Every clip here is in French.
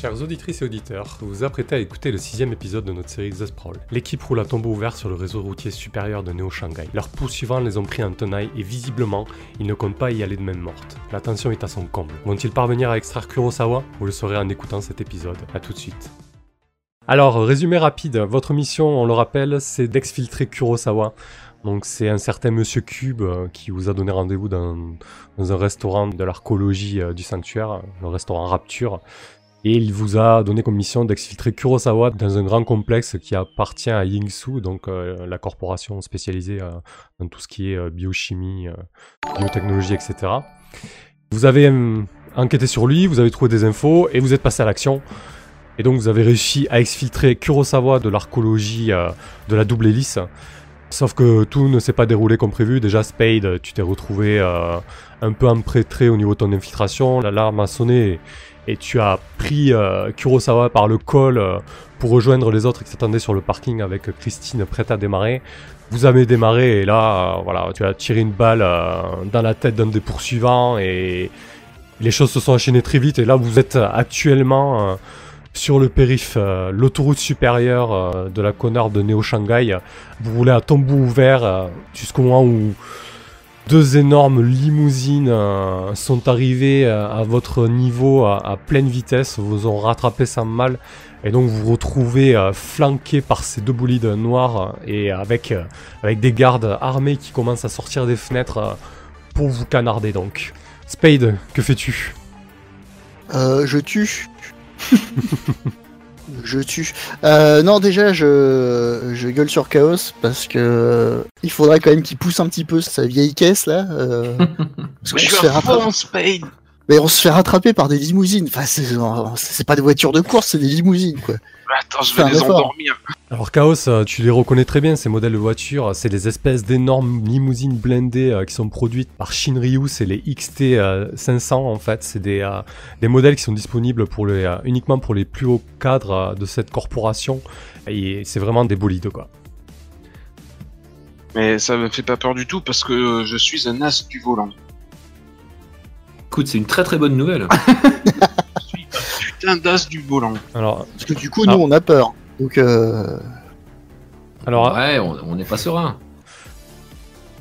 chers auditrices et auditeurs, vous vous apprêtez à écouter le sixième épisode de notre série The Sprawl. L'équipe roule à tombeau ouvert sur le réseau routier supérieur de Néo-Shanghai. Leurs poursuivants les ont pris en tenaille et visiblement, ils ne comptent pas y aller de même morte. La tension est à son comble. Vont-ils parvenir à extraire Kurosawa? Vous le saurez en écoutant cet épisode. A tout de suite. Alors, résumé rapide, votre mission, on le rappelle, c'est d'exfiltrer Kurosawa. Donc c'est un certain Monsieur Cube euh, qui vous a donné rendez-vous dans, dans un restaurant de l'archéologie euh, du sanctuaire, le restaurant Rapture. Et il vous a donné comme mission d'exfiltrer Kurosawa dans un grand complexe qui appartient à Yingsu, donc euh, la corporation spécialisée euh, dans tout ce qui est euh, biochimie, euh, biotechnologie, etc. Vous avez euh, enquêté sur lui, vous avez trouvé des infos et vous êtes passé à l'action. Et donc vous avez réussi à exfiltrer Kurosawa de l'archéologie euh, de la double hélice. Sauf que tout ne s'est pas déroulé comme prévu. Déjà, Spade, tu t'es retrouvé un peu empêtré au niveau de ton infiltration. L'alarme a sonné tu as pris euh, Kurosawa par le col euh, pour rejoindre les autres qui s'attendaient sur le parking avec Christine prête à démarrer. Vous avez démarré et là, euh, voilà, tu as tiré une balle euh, dans la tête d'un des poursuivants et les choses se sont enchaînées très vite. Et là, vous êtes actuellement euh, sur le périph, l'autoroute supérieure de la Connard de Néo-Shanghai. Vous roulez à tombeau ouvert jusqu'au moment où deux énormes limousines euh, sont arrivées euh, à votre niveau à, à pleine vitesse, vous ont rattrapé sans mal. Et donc vous vous retrouvez euh, flanqué par ces deux bolides noirs et avec, avec des gardes armés qui commencent à sortir des fenêtres pour vous canarder donc. Spade, que fais-tu? Euh, je tue. je tue. Euh, non, déjà, je, je gueule sur Chaos parce que euh, il faudrait quand même qu'il pousse un petit peu sa vieille caisse là. euh, parce qu'on Je se fait Spade Mais on se fait rattraper par des limousines. Enfin, c'est pas des voitures de course, c'est des limousines quoi. Attends, je vais les effort. endormir. Alors Chaos, euh, tu les reconnais très bien, ces modèles de voitures. C'est des espèces d'énormes limousines blindées euh, qui sont produites par Shinryu. C'est les XT euh, 500 en fait. C'est des, euh, des modèles qui sont disponibles pour les, euh, uniquement pour les plus hauts cadres euh, de cette corporation. Et c'est vraiment des bolides quoi. Mais ça me fait pas peur du tout parce que je suis un as du volant. Écoute, c'est une très très bonne nouvelle. Je suis un putain d'as du volant. Alors, Parce que du coup, nous, Ah. on a peur. Donc, euh... alors, ouais, on on n'est pas serein.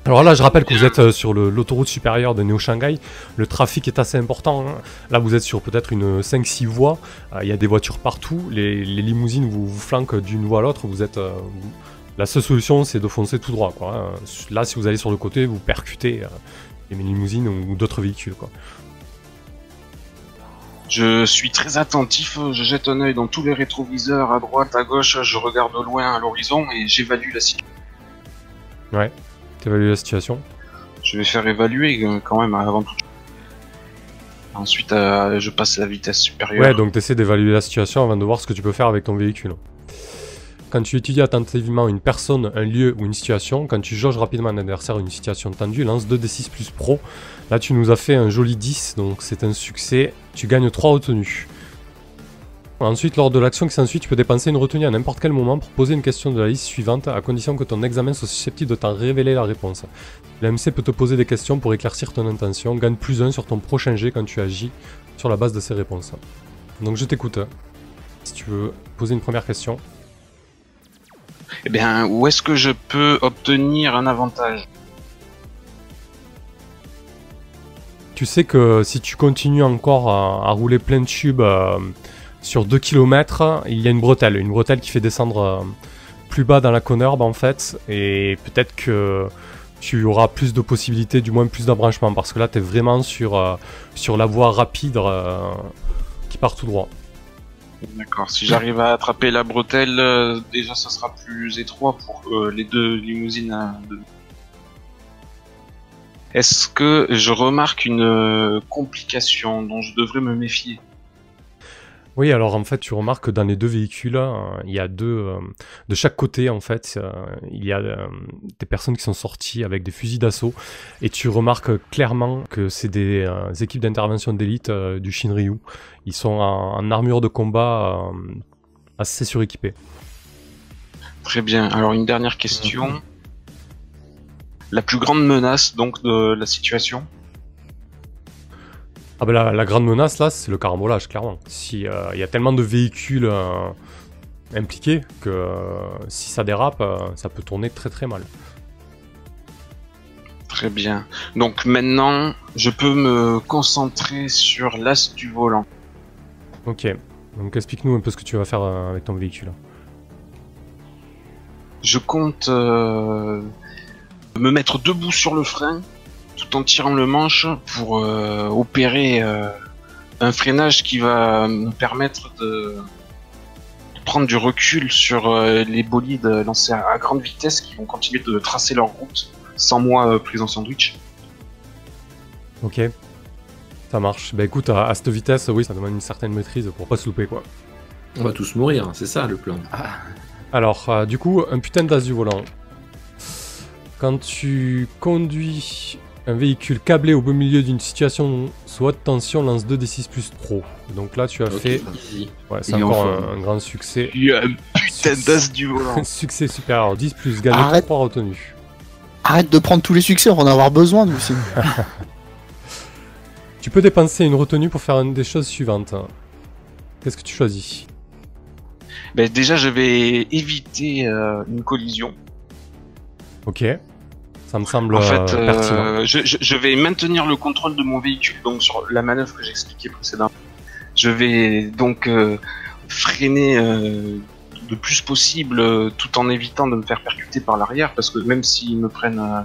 Alors là, je rappelle que vous êtes euh, sur le- l'autoroute supérieure de Néo-Shanghai. Le trafic est assez important. hein. Là, vous êtes sur peut-être une 5-6 voies. Euh, Il y a des voitures partout. Les, les limousines vous, vous flanquent d'une voie à l'autre. Vous êtes. euh, vous- La seule solution, c'est de foncer tout droit. Quoi, hein. Là, si vous allez sur le côté, vous percutez euh, les limousines ou d'autres véhicules. Quoi. Je suis très attentif, je jette un œil dans tous les rétroviseurs, à droite, à gauche, je regarde au loin à l'horizon et j'évalue la situation. T'évalues la situation. Je vais faire évaluer euh, quand même avant tout. Ensuite, euh, je passe la vitesse supérieure. Ouais, donc t'essaies d'évaluer la situation avant de voir ce que tu peux faire avec ton véhicule. Quand tu étudies attentivement une personne, un lieu ou une situation, quand tu jauges rapidement un adversaire ou une situation tendue, lance 2d6 plus pro. Là, tu nous as fait un joli 10, donc c'est un succès. Tu gagnes 3 retenues. Ensuite, lors de l'action qui s'ensuit, tu peux dépenser une retenue à n'importe quel moment pour poser une question de la liste suivante, à condition que ton examen soit susceptible de t'en révéler la réponse. L'AMC peut te poser des questions pour éclaircir ton intention, gagne plus 1 sur ton prochain jet quand tu agis sur la base de ces réponses. Donc je t'écoute. Si tu veux poser une première question. Eh bien, où est-ce que je peux obtenir un avantage? Tu sais que si tu continues encore à, rouler plein de tubes euh, sur 2 km, il y a une bretelle. Une bretelle qui fait descendre euh, plus bas dans la connerbe en fait. Et peut-être que tu auras plus de possibilités, du moins plus d'embranchements. Parce que là, tu es vraiment sur, euh, sur la voie rapide qui part tout droit. D'accord, si j'arrive à attraper la bretelle, déjà ça sera plus étroit pour les deux limousines. deux. Est-ce que je remarque une euh, complication dont je devrais me méfier? Oui, alors en fait, tu remarques que dans les deux véhicules, euh, il y a deux. euh, de chaque côté, en fait, euh, il y a des personnes qui sont sorties avec des fusils d'assaut. Et tu remarques clairement que c'est des équipes d'intervention d'élite du Shinryu. Ils sont en, en armure de combat assez suréquipés. Très bien, alors une dernière question. La plus grande menace donc de la situation Ah bah la, la grande menace là, c'est le carambolage, clairement. Si euh, il y a tellement de véhicules euh, impliqués que euh, si ça dérape, ça peut tourner très très mal. Très bien. Donc maintenant, je peux me concentrer sur l'as du volant. Ok. Donc explique-nous un peu ce que tu vas faire avec ton véhicule. Je compte me mettre debout sur le frein tout en tirant le manche pour euh, opérer euh, un freinage qui va me permettre de, de prendre du recul sur euh, les bolides lancés à, à grande vitesse qui vont continuer de tracer leur route sans moi euh, pris en sandwich. Ok. Ça marche. Bah écoute, à, à cette vitesse, oui, ça demande une certaine maîtrise pour pas se louper quoi. On va tous mourir, c'est ça le plan. Alors, euh, du coup, un putain d'as du volant. Quand tu conduis un véhicule câblé au beau milieu d'une situation sous haute tension, lance 2d6 plus pro. Donc là, tu as fait. Ouais, c'est encore enfin. un, un grand succès. Il y a un putain d'as du volant. succès supérieur. 10 plus, gagner Arrête. 3 retenues. Arrête de prendre tous les succès, on va en avoir besoin nous aussi. Tu peux dépenser une retenue pour faire une des choses suivantes. Qu'est-ce que tu choisis? Ben, déjà, je vais éviter euh, une collision. Ok. Ça me semble En euh, fait, euh, pertinent. je, vais maintenir le contrôle de mon véhicule, donc sur la manœuvre que j'expliquais précédemment. Je vais donc euh, freiner euh, le plus possible, euh, tout en évitant de me faire percuter par l'arrière, parce que même s'ils me prennent euh,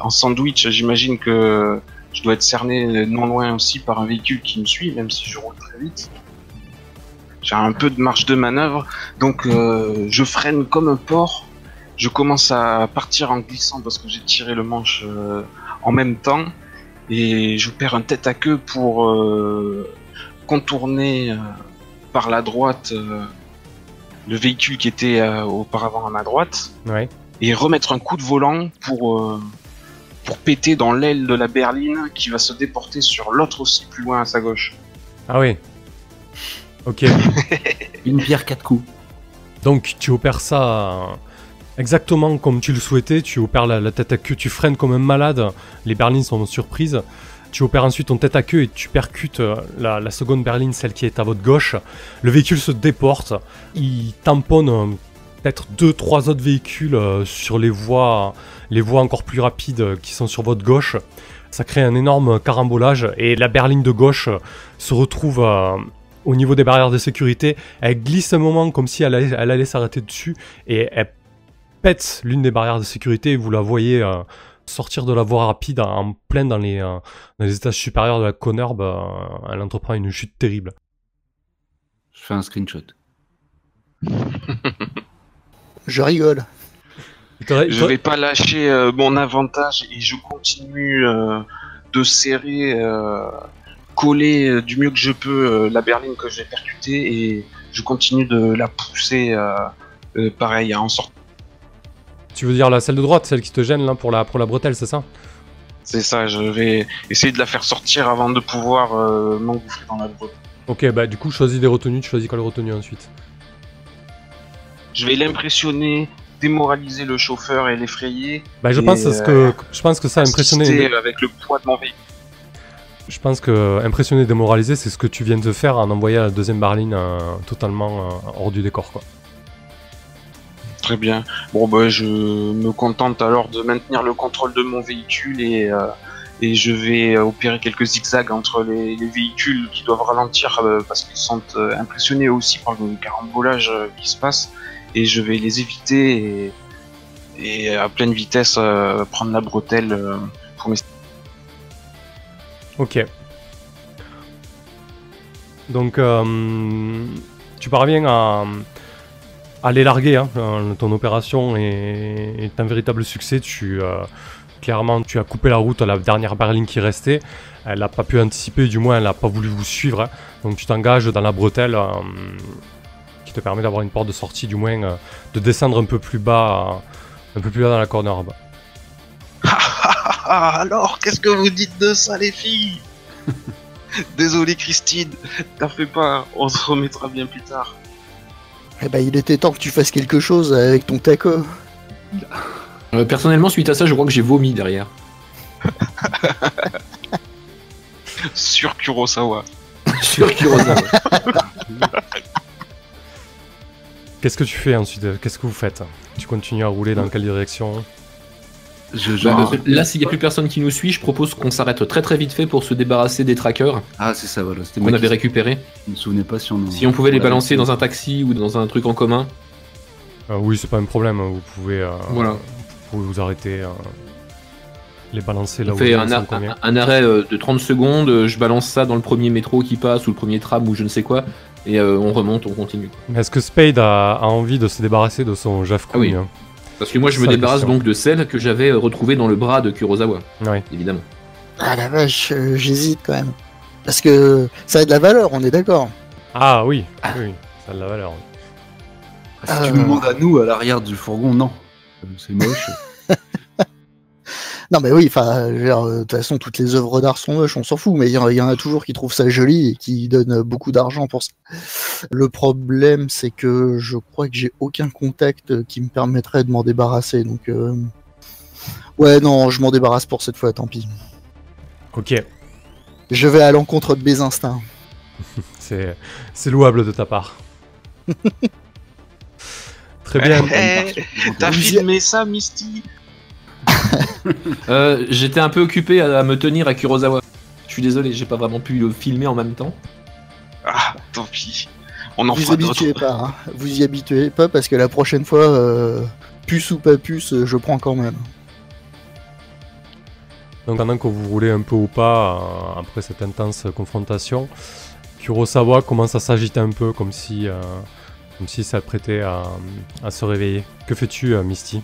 en sandwich, j'imagine que je dois être cerné non loin aussi par un véhicule qui me suit, même si je roule très vite. J'ai un peu de marge de manœuvre, donc euh, je freine comme un porc. Je commence à partir en glissant parce que j'ai tiré le manche euh, en même temps et je perds un tête à queue pour euh, contourner euh, par la droite euh, le véhicule qui était euh, auparavant à ma droite Ouais. et remettre un coup de volant pour euh, pour péter dans l'aile de la berline qui va se déporter sur l'autre aussi plus loin à sa gauche. Ah oui. Ok. Une pierre, quatre coups. Donc tu opères ça euh, exactement comme tu le souhaitais, tu opères la, tête à queue, tu freines comme un malade, les berlines sont surprises, tu opères ensuite ton tête à queue et tu percutes euh, la, seconde berline, celle qui est à votre gauche, le véhicule se déporte, il tamponne euh, peut-être deux, trois autres véhicules euh, sur les voies, les voies encore plus rapides qui sont sur votre gauche, ça crée un énorme carambolage et la berline de gauche se retrouve au niveau des barrières de sécurité, elle glisse un moment comme si elle allait s'arrêter dessus et elle pète l'une des barrières de sécurité et vous la voyez euh, sortir de la voie rapide en plein dans les, euh, dans les étages supérieurs de la Connerbe. euh, elle entreprend une chute terrible. Je fais un screenshot. Je rigole. Je vais pas lâcher euh, mon avantage et je continue euh, de serrer, euh, coller euh, du mieux que je peux euh, la berline que j'ai percutée et je continue de la pousser euh, euh, pareil en sortant. Tu veux dire la celle de droite, celle qui te gêne là pour la, pour la bretelle, c'est ça? C'est ça, je vais essayer de la faire sortir avant de pouvoir euh, m'engouffrer dans la brute. Ok, bah du coup, choisis des retenues, tu choisis quelle retenue ensuite? Je vais l'impressionner, démoraliser le chauffeur et l'effrayer. Bah je pense, que, je pense que ça a impressionné. avec le poids de mon véhicule. Je pense que impressionner, démoraliser, c'est ce que tu viens de faire en envoyant la deuxième berline euh, totalement euh, hors du décor, quoi. Très bien. Bon, bah, je me contente alors de maintenir le contrôle de mon véhicule et, euh, je vais opérer quelques zigzags entre les, les véhicules qui doivent ralentir euh, parce qu'ils sont euh, impressionnés aussi par le carambolage qui se passe et je vais les éviter et, et à pleine vitesse prendre la bretelle pour mes... Ok. Donc, tu parviens à, à les larguer. hein. Euh, Ton opération est, un véritable succès. Tu, euh, clairement, tu as coupé la route à la dernière berline qui restait. Elle n'a pas pu anticiper, du moins, elle n'a pas voulu vous suivre. hein. Donc, tu t'engages dans la bretelle euh, qui te permet d'avoir une porte de sortie, du moins, de descendre un peu plus bas, un peu plus bas dans la corner. Ah, alors, qu'est-ce que vous dites de ça, les filles? Désolé, Christine, t'en fais pas, on se remettra bien plus tard. Eh ben, il était temps que tu fasses quelque chose avec ton taco. Euh, personnellement, suite à ça, je crois que j'ai vomi derrière. Sur Kurosawa. Sur Kurosawa. Qu'est-ce que tu fais ensuite? Qu'est-ce que vous faites? Tu continues à rouler dans quelle direction? Je, je- Bah, là, s'il n'y a plus personne qui nous suit, je propose qu'on s'arrête très très vite fait pour se débarrasser des trackers Ah, c'est ça, voilà. C'était qu'on avait qui récupérés. je me souvenais pas si on Si on pouvait les on balancer fait. dans un taxi ou dans un truc en commun. Euh, Oui, c'est pas un problème. Vous pouvez, euh, Voilà. vous pouvez vous arrêter, euh, les balancer là On où fait vous un, ar- un- un arrêt euh, de 30 secondes, je balance ça dans le premier métro qui passe ou le premier tram ou je ne sais quoi, et euh, on remonte, on continue. Est-ce que Spade a, a envie de se débarrasser de son Jaf Ah oui. hein? Parce que moi je me débarrasse question. donc de celle que j'avais euh, retrouvée dans le bras de Kurosawa, Ouais. évidemment. Ah la vache, euh, j'hésite quand même. Parce que ça a de la valeur, on est d'accord. Ah oui, oui, ça a de la valeur. Ah, si tu Euh. nous demandes à nous, à l'arrière du fourgon, non. Euh, C'est moche. Non mais oui, enfin, euh, de toute façon, toutes les œuvres d'art sont moches, on s'en fout, mais il y, en- il y en a toujours qui trouvent ça joli et qui donnent beaucoup d'argent pour ça. Le problème, c'est que je crois que j'ai aucun contact qui me permettrait de m'en débarrasser, donc... euh, Ouais, non, je m'en débarrasse pour cette fois, tant pis. Ok, Je vais à l'encontre de mes instincts. c'est c'est louable de ta part. Très bien. Eh, T'as filmé ça, Misty? Euh, J'étais un peu occupé à, à me tenir à Kurosawa. Je suis désolé, j'ai pas vraiment pu le filmer en même temps. Ah, tant pis. On en vous y fera habituez pas, hein. vous y habituez pas parce que la prochaine fois, euh, puce ou pas puce, euh, je prends quand même. Donc pendant que vous roulez un peu ou pas, euh, après cette intense confrontation, Kurosawa commence à s'agiter un peu comme si, euh, comme si ça prêtait à, à se réveiller. Que fais-tu, euh, Misty?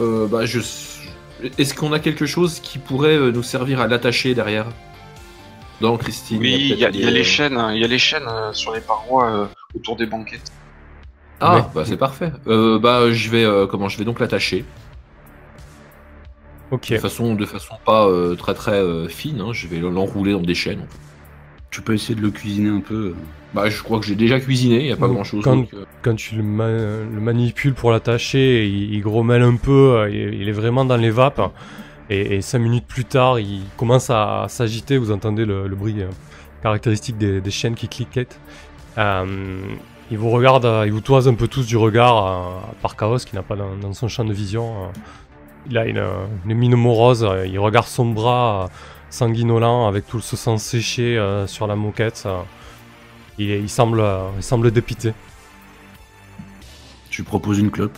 Euh, bah, je... Est-ce qu'on a quelque chose qui pourrait euh, nous servir à l'attacher derrière? Dans Christine Oui, il y a, peut-être il y a des- les chaînes, hein, il y a les chaînes euh, sur les parois euh, autour des banquettes. Ah, Ouais. bah c'est parfait. Euh, bah je vais euh, comment je vais donc l'attacher? Ok. de façon de façon pas euh, très très euh, fine. hein. Je vais l'enrouler dans des chaînes. Tu peux essayer de le cuisiner un peu. Bah je crois que j'ai déjà cuisiné. Il y a pas Donc, grand chose. quand- euh, Quand tu le, ma- le manipules pour l'attacher, il, il grommelle un peu, il, il est vraiment dans les vapes. Et, et cinq minutes plus tard, il commence à, s'agiter. Vous entendez le, le bruit euh, caractéristique des, des chaînes qui cliquettent. Euh, il vous regarde, il vous toise un peu tous du regard, par Chaos qui n'a pas dans, dans son champ de vision. il a une, une mine morose, il regarde son bras sanguinolent avec tout ce sang séché euh, sur la moquette. euh. il, il semble, euh, il semble dépité. Tu proposes une clope?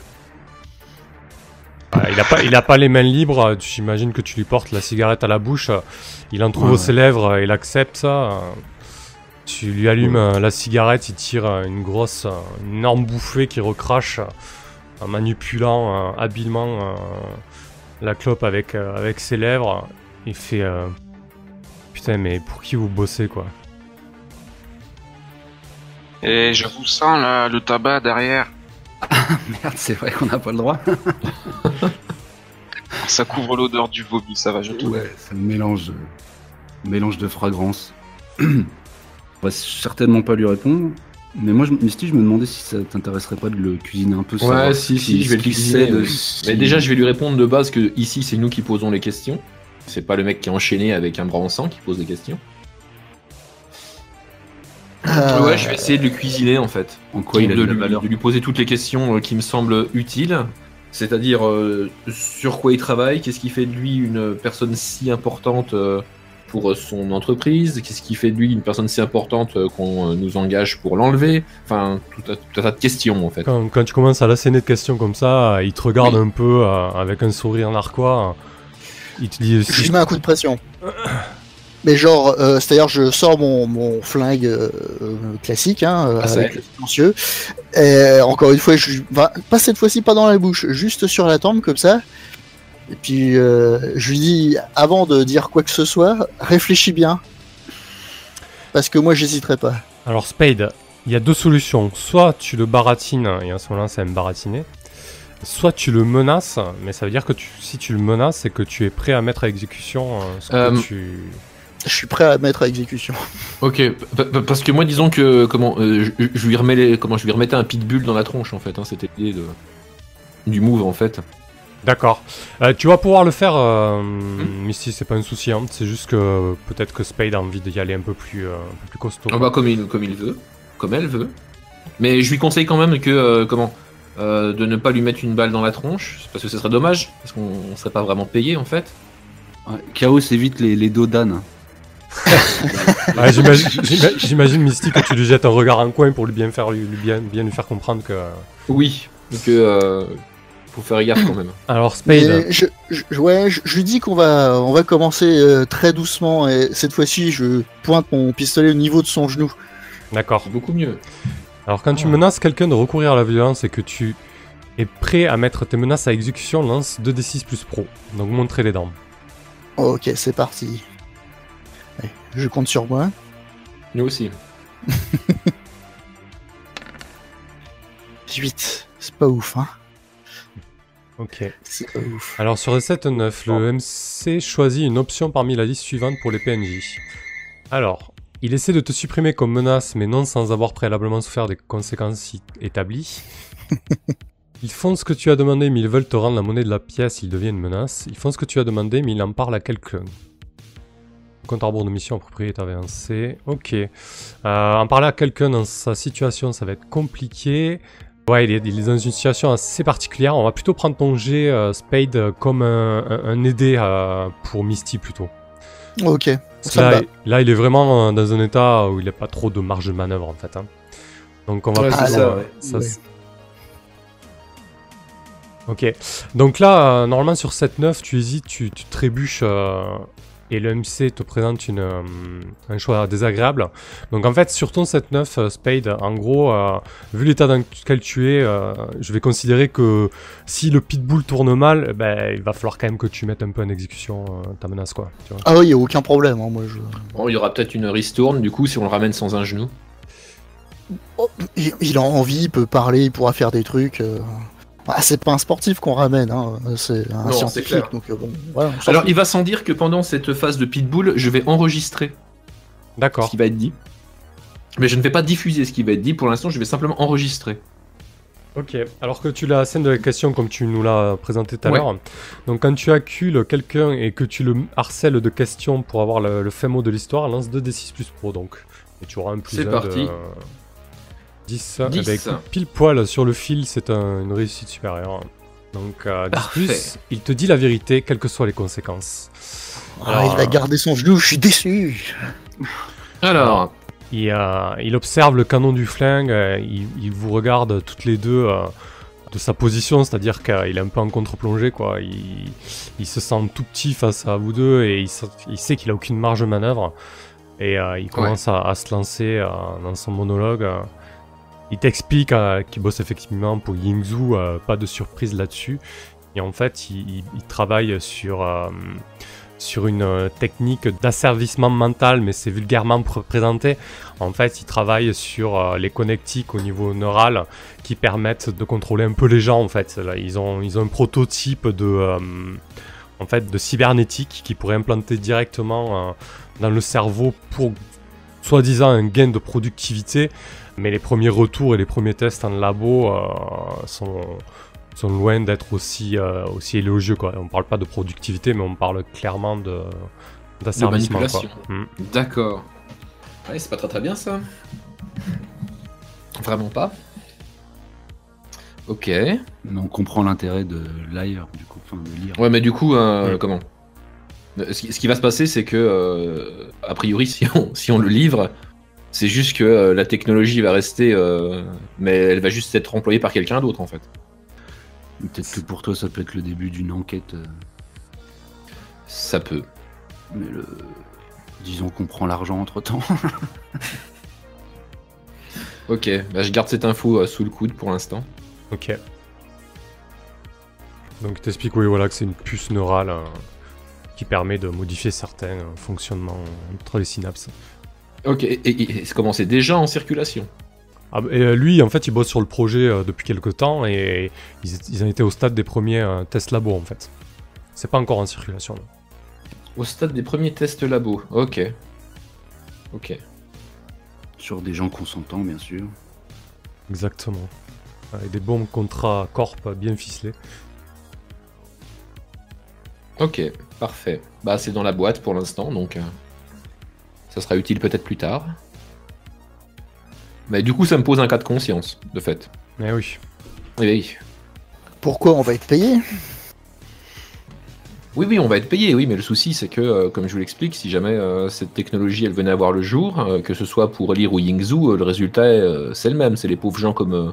Il, a pas, il a pas les mains libres, euh, j'imagine que tu lui portes la cigarette à la bouche, euh, il en trouve Ouais, ses lèvres, euh, il accepte ça. euh, Tu lui allumes euh, la cigarette, il tire euh, une grosse, euh, une énorme bouffée qui recrache euh, en manipulant euh, habilement euh, la clope avec, euh, avec ses lèvres. Il fait euh, Putain, mais pour qui vous bossez quoi Et je vous sens là, le tabac derrière. Merde, c'est vrai qu'on n'a pas le droit. Ça couvre l'odeur du vomi, ça va, je te Ouais, c'est un mélange, mélange de fragrance. On va certainement pas lui répondre. Mais moi, je, Misty, je me demandais si ça t'intéresserait pas de le cuisiner un peu. Ouais, si, si, qui- je vais le cuisiner, de- si- Mais déjà je vais lui répondre de base que ici c'est nous qui posons les questions. C'est pas le mec qui est enchaîné avec un bras en sang qui pose des questions. Euh, Ouais, je vais essayer de le cuisiner en fait. En quoi il a de, lui, de lui poser toutes les questions euh, qui me semblent utiles. C'est-à-dire euh, sur quoi il travaille, qu'est-ce qui fait de lui une personne si importante euh, pour son entreprise, qu'est-ce qui fait de lui une personne si importante euh, qu'on euh, nous engage pour l'enlever. Enfin, tout un, tout un tas de questions en fait. quand, quand tu commences à l'asséner de questions comme ça, il te regarde Oui. un peu euh, avec un sourire narquois. Il te dit Je mets un coup de pression. Mais genre, euh, c'est-à-dire, je sors mon, mon flingue euh, classique, hein, euh, Ah, ça avec le silencieux. Et encore une fois, je, lui- enfin, pas cette fois-ci, pas dans la bouche, juste sur la tempe comme ça. Et puis, euh, je lui dis, avant de dire quoi que ce soit, réfléchis bien. Parce que moi, j'hésiterai pas. Alors Spade, il y a deux solutions. Soit tu le baratines, et en ce moment c'est un baratiné. Soit tu le menaces, mais ça veut dire que tu, si tu le menaces, c'est que tu es prêt à mettre à exécution euh, ce que Euh, tu... Je suis prêt à mettre à exécution. Ok, pa- pa- parce que moi disons que comment euh, je, je lui remets les, comment je lui remettais un pitbull dans la tronche en fait. Hein, C'était l'idée de du move en fait. D'accord. Euh, tu vas pouvoir le faire, euh, Misty, c'est pas un souci. Hein. C'est juste que peut-être que Spade a envie d'y aller un peu plus, euh, un peu plus costaud. Ah bah, comme il, comme il veut, comme elle veut. Mais je lui conseille quand même que euh, comment euh, de ne pas lui mettre une balle dans la tronche, parce que ce serait dommage, parce qu'on on serait pas vraiment payé en fait. Ouais, Chaos évite les, les dos d'âne. Ouais, j'imagine, j'ima- j'imagine, Misty que tu lui jettes un regard en coin pour lui bien faire, lui, lui bien, bien lui faire comprendre que. Oui, donc euh, faut faire gaffe quand même. Alors Spade. Je, je- ouais, je, dis qu'on va, on va commencer euh, très doucement et cette fois-ci, je pointe mon pistolet au niveau de son genou. D'accord. C'est beaucoup mieux. Alors quand tu menaces quelqu'un de recourir à la violence et que tu es prêt à mettre tes menaces à exécution, lance 2d6 plus pro. Donc montrez les dents. Ok, c'est parti. Allez, je compte sur moi. Nous aussi. 8. C'est pas ouf, hein. Ok. C'est pas ouf. Alors sur recette 9, le MC choisit une option parmi la liste suivante pour les PNJ. Alors, il essaie de te supprimer comme menace, mais non sans avoir préalablement souffert des conséquences établies. Ils font ce que tu as demandé, mais ils veulent te rendre la monnaie de la pièce, ils deviennent une menace. Ils font ce que tu as demandé, mais ils en parlent à quelqu'un. Compte à rebours de mission propriétaire avancé. Ok. Euh, en parler à quelqu'un dans sa situation, ça va être compliqué. Ouais, il est, il est dans une situation assez particulière. On va plutôt prendre ton jet euh, Spade comme un, un- un aidé euh, pour Misty plutôt. Ok. Là, là, il est vraiment euh, dans un état où il n'a pas trop de marge de manœuvre en fait. hein. Donc on va Ouais, ça, euh, ouais. ça, Ouais. c'est- Ok. Donc là, euh, normalement sur 7-9, tu hésites, tu, tu trébuches euh, et le MC te présente une, euh, un choix désagréable. Donc en fait, sur ton 7-9, euh, Spade, en gros, euh, vu l'état dans lequel tu es, euh, je vais considérer que si le pitbull tourne mal, ben, il va falloir quand même que tu mettes un peu en exécution euh, ta menace, quoi. Tu vois. Ah oui, y a aucun problème. hein, moi, je... Bon, il y aura peut-être une ristourne du coup si on le ramène sans un genou. Oh, il, il a envie, il peut parler, il pourra faire des trucs. Euh. Ah, c'est pas un sportif qu'on ramène, hein, c'est un Non, scientifique. clair. Donc euh, bon, voilà. Alors il va sans dire que pendant cette phase de pitbull, je vais enregistrer ce qui va être dit. Mais je ne vais pas diffuser ce qui va être dit. Pour l'instant, je vais simplement enregistrer. Ok, alors que tu l'as scène de la question comme tu nous l'as présenté tout à Ouais. l'heure, donc quand tu accules quelqu'un et que tu le harcèles de questions pour avoir le, le fin mot de l'histoire, lance 2d6 plus pro donc. Et tu auras un plus C'est un parti. de 10. 10. Eh ben, écoute, pile poil sur le fil, c'est un- une réussite supérieure. Donc euh, 10 Parfait. plus, il te dit la vérité, quelles que soient les conséquences. Ah, alors, il va euh, garder son genou, je suis déçu. Alors, Il, euh, il observe le canon du flingue, euh, il, il vous regarde toutes les deux euh, de sa position, c'est-à-dire qu'il est un peu en contre-plongée, quoi. Il, il se sent tout petit face à vous deux et il, sait- il sait qu'il a aucune marge de manœuvre. Et euh, il commence à, à se lancer euh, dans son monologue. euh. Il t'explique euh, qu'il bosse effectivement pour Yingzhou, euh, pas de surprise là-dessus. Et en fait, il, il- il travaille sur, euh, sur une euh, technique d'asservissement mental, mais c'est vulgairement pr- présenté. En fait, il travaille sur les connectiques au niveau neural qui permettent de contrôler un peu les gens. En fait, ils ont ils ont un prototype de en fait de cybernétique qui pourrait implanter directement dans le cerveau pour soi-disant un gain de productivité. Mais les premiers retours et les premiers tests en labo euh, sont sont loin d'être aussi euh, aussi élogieux quoi. On parle pas de productivité, mais on parle clairement de d'asservissement. Mm. d'accord. Ouais, c'est pas très très bien ça. Vraiment pas. Ok. Ouais, Mais on comprend l'intérêt de lire, du coup, enfin de lire. mais du coup, euh, Mm. comment? Ce qui, ce qui va se passer, c'est que, euh, a priori, si on, si on le livre, c'est juste que euh, la technologie va rester, euh, mais elle va juste être employée par quelqu'un d'autre en fait. Peut-être que pour toi, ça peut être le début d'une enquête, euh, Ça peut. mais le... disons qu'on prend l'argent entre temps. Ok, bah, je garde cette info euh, sous le coude pour l'instant. Ok. Donc, t'expliques, oui, voilà, que c'est une puce neurale euh, qui permet de modifier certains euh, fonctionnements entre les synapses. Ok, et, et- et c'est comment c'est déjà en circulation? Ah, bah, et euh, lui, en fait, il bosse sur le projet euh, depuis quelques temps et ils, ils en étaient au stade des premiers euh, tests labo, en fait. C'est pas encore en circulation. là. Au stade des premiers tests labo. Ok. Ok. Sur des gens consentants, bien sûr. Exactement. Avec des bons contrats corp bien ficelés. Ok, parfait. Bah, c'est dans la boîte pour l'instant, donc euh, ça sera utile peut-être plus tard. Mais du coup, ça me pose un cas de conscience, de fait. Mais oui. Pourquoi on va être payé? Oui, oui, on va être payé, oui, mais le souci, c'est que, euh, comme je vous l'explique, si jamais euh, cette technologie, elle venait à voir le jour, euh, que ce soit pour lire ou Yingzhu, euh, le résultat, euh, c'est le même. C'est les pauvres gens comme... euh,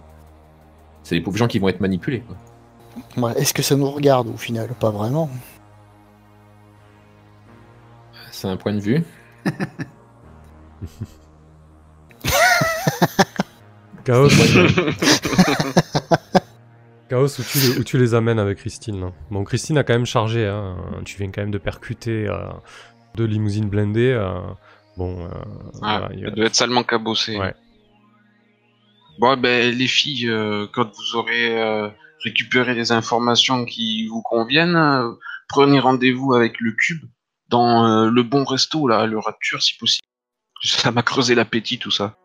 c'est les pauvres gens qui vont être manipulés. quoi. Ouais, Est-ce que ça nous regarde au final? Pas vraiment. C'est un point de vue. Chaos. Chaos où tu, les, où tu les amènes avec Christine. là. Bon, Christine a quand même chargé. Hein. Tu viens quand même de percuter euh, deux limousines blindées. euh, bon, euh, Ah, voilà, a- elle doit être salement cabossée. Ouais. Bon, ben, les filles, euh, quand vous aurez euh, récupéré les informations qui vous conviennent, euh, prenez rendez-vous avec le cube dans euh, le bon resto, là, le Rapture, si possible. Ça m'a creusé l'appétit, tout ça.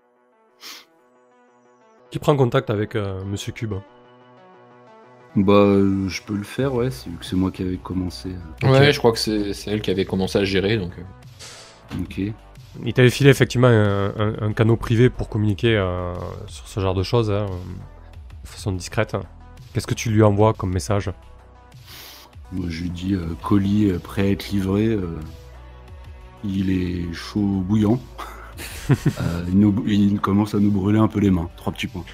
Qui prend contact avec euh, Monsieur Cube Bah, euh, je peux le faire, ouais, c'est- vu que c'est moi qui avais commencé. euh, Ouais, je crois que c'est c'est elle qui avait commencé à gérer, donc... euh, Ok. Il t'avait filé effectivement un, un- un canot privé pour communiquer euh, sur ce genre de choses, hein, de façon discrète. Qu'est-ce que tu lui envoies comme message? Moi, je lui dis euh, colis euh, prêt à être livré. euh, il est chaud bouillant. Euh, il, nous- il commence à nous brûler un peu les mains. Trois petits points.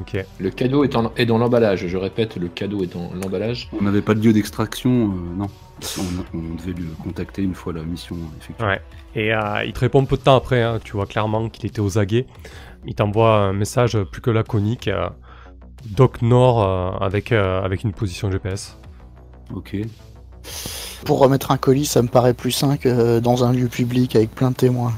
Ok. Le cadeau est, en- est dans l'emballage, je répète, le cadeau est dans l'emballage. On n'avait pas de lieu d'extraction, euh, non. On, on devait le contacter une fois la mission effectuée. Ouais. Et euh, il te répond peu de temps après, hein, tu vois clairement qu'il était aux aguets. Il t'envoie un message plus que laconique. euh, Doc Nord euh, avec, euh, avec une position GPS. Ok. Pour remettre un colis, ça me paraît plus sain que dans un lieu public avec plein de témoins.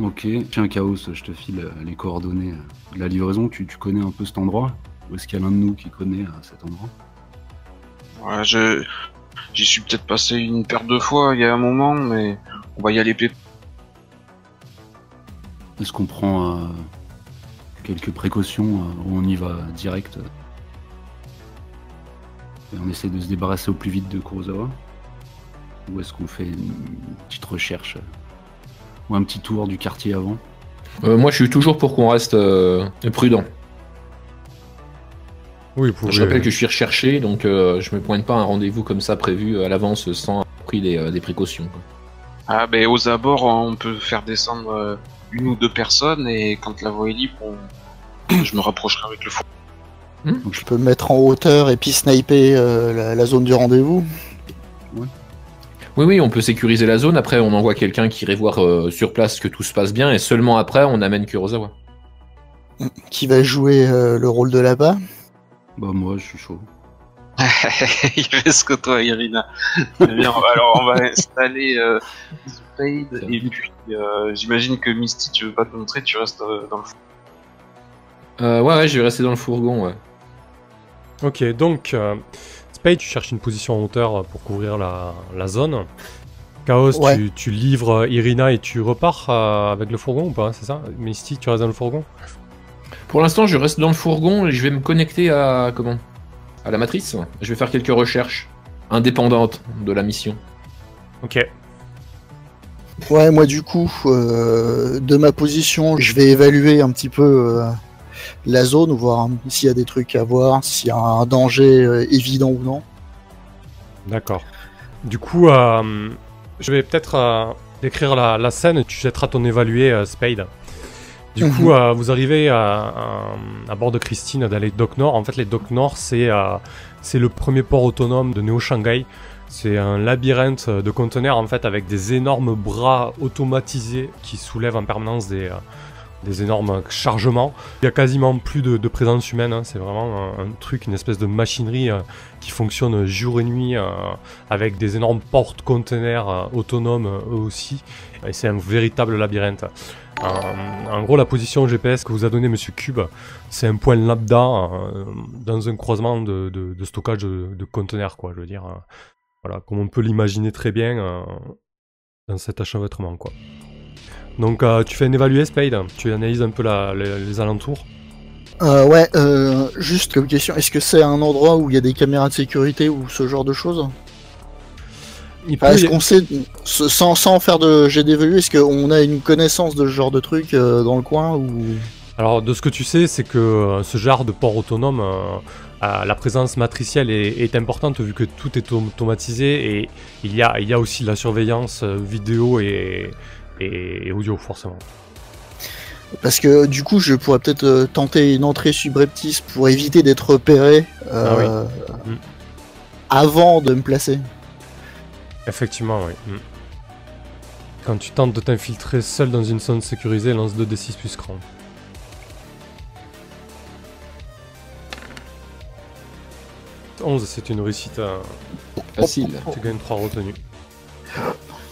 Ok. Tiens, Chaos, je te file euh, les coordonnées euh, de la livraison. Tu, tu connais un peu cet endroit? Ou est-ce qu'il y a l'un de nous qui connaît euh, cet endroit? Ouais, je... J'y suis peut-être passé une paire de fois il y a un moment, mais on va y aller Est-ce qu'on prend euh, quelques précautions euh, ou on y va direct euh, on essaie de se débarrasser au plus vite de Kurosawa Ou est-ce qu'on fait une petite recherche euh, ou un petit tour du quartier avant? Euh, moi, je suis toujours pour qu'on reste euh, prudent. Oui, vous Je rappelle que je suis recherché, donc euh, je me pointe pas à un rendez-vous comme ça prévu à l'avance sans avoir pris des, euh, des précautions. quoi. Ah, ben, aux abords, on peut faire descendre une ou deux personnes, et quand la voie est libre, on- je me rapprocherai avec le fou. Donc je peux me mettre en hauteur et puis sniper euh, la, la zone du rendez-vous. Oui, oui, on peut sécuriser la zone. Après, on envoie quelqu'un qui irait voir euh, sur place que tout se passe bien, et seulement après, on amène Kurosawa. Qui va jouer euh, le rôle de là-bas? Bah moi je suis chaud. Il reste que toi, Irina. Très bien, alors on va installer euh, Spade, et puis euh, j'imagine que Misty, tu veux pas te montrer, tu restes euh, dans le fou. Euh, ouais, ouais, je vais rester dans le fourgon. Ouais. Ok, donc, euh, Spade, tu cherches une position en hauteur pour couvrir la, la zone. Chaos, Ouais. tu, tu livres euh, Irina et tu repars euh, avec le fourgon ou pas, c'est ça? Misty, tu restes dans le fourgon? Pour l'instant, je reste dans le fourgon et je vais me connecter à comment? À la matrice. Je vais faire quelques recherches indépendantes de la mission. Ok. Ouais, moi du coup, euh, de ma position, je vais évaluer un petit peu euh, la zone, voir s'il y a des trucs à voir, s'il y a un danger euh, évident ou non. D'accord. Du coup, euh, je vais peut-être euh, décrire la, la scène et tu jetteras ton évalué euh, Spade. Du Mhm. coup, vous arrivez à, bord de Christine dans les docks Nord. En fait, les docks Nord, c'est c'est le premier port autonome de Neo Shanghai. C'est un labyrinthe de conteneurs en fait avec des énormes bras automatisés qui soulèvent en permanence des, des énormes chargements. Il y a quasiment plus de, présence humaine. hein. C'est vraiment un, truc, une espèce de machinerie euh, qui fonctionne jour et nuit euh, avec des énormes portes-containers euh, autonomes eux aussi. Et c'est un véritable labyrinthe. En gros, la position GPS que vous a donné Monsieur Cube, c'est un point lambda dans un croisement de, stockage de, conteneurs, quoi. Je veux dire, voilà, comme on peut l'imaginer très bien dans cet achevêtrement, quoi. Donc, euh, tu fais un évalué, Spade. Tu analyses un peu la- les, les alentours. Euh, ouais, euh, juste comme question, est-ce que c'est un endroit où il y a des caméras de sécurité ou ce genre de choses Il peut Est-ce qu'on sait, sans, sans faire de jet d'évolu, est-ce qu'on a une connaissance de ce genre de truc euh, dans le coin ou Alors, de ce que tu sais, c'est que euh, ce genre de port autonome, la présence matricielle est, est importante vu que tout est automatisé et il y a, il y a aussi la surveillance vidéo et, et, et audio, forcément. Parce que du coup, je pourrais peut-être euh, tenter une entrée subreptice pour éviter d'être repéré euh, Mm. avant de me placer. Effectivement, oui. Mm. Quand tu tentes de t'infiltrer seul dans une zone sécurisée, lance 2d6 plus cran. « 11, c'est une réussite. euh, Facile. tu gagnes 3 retenues.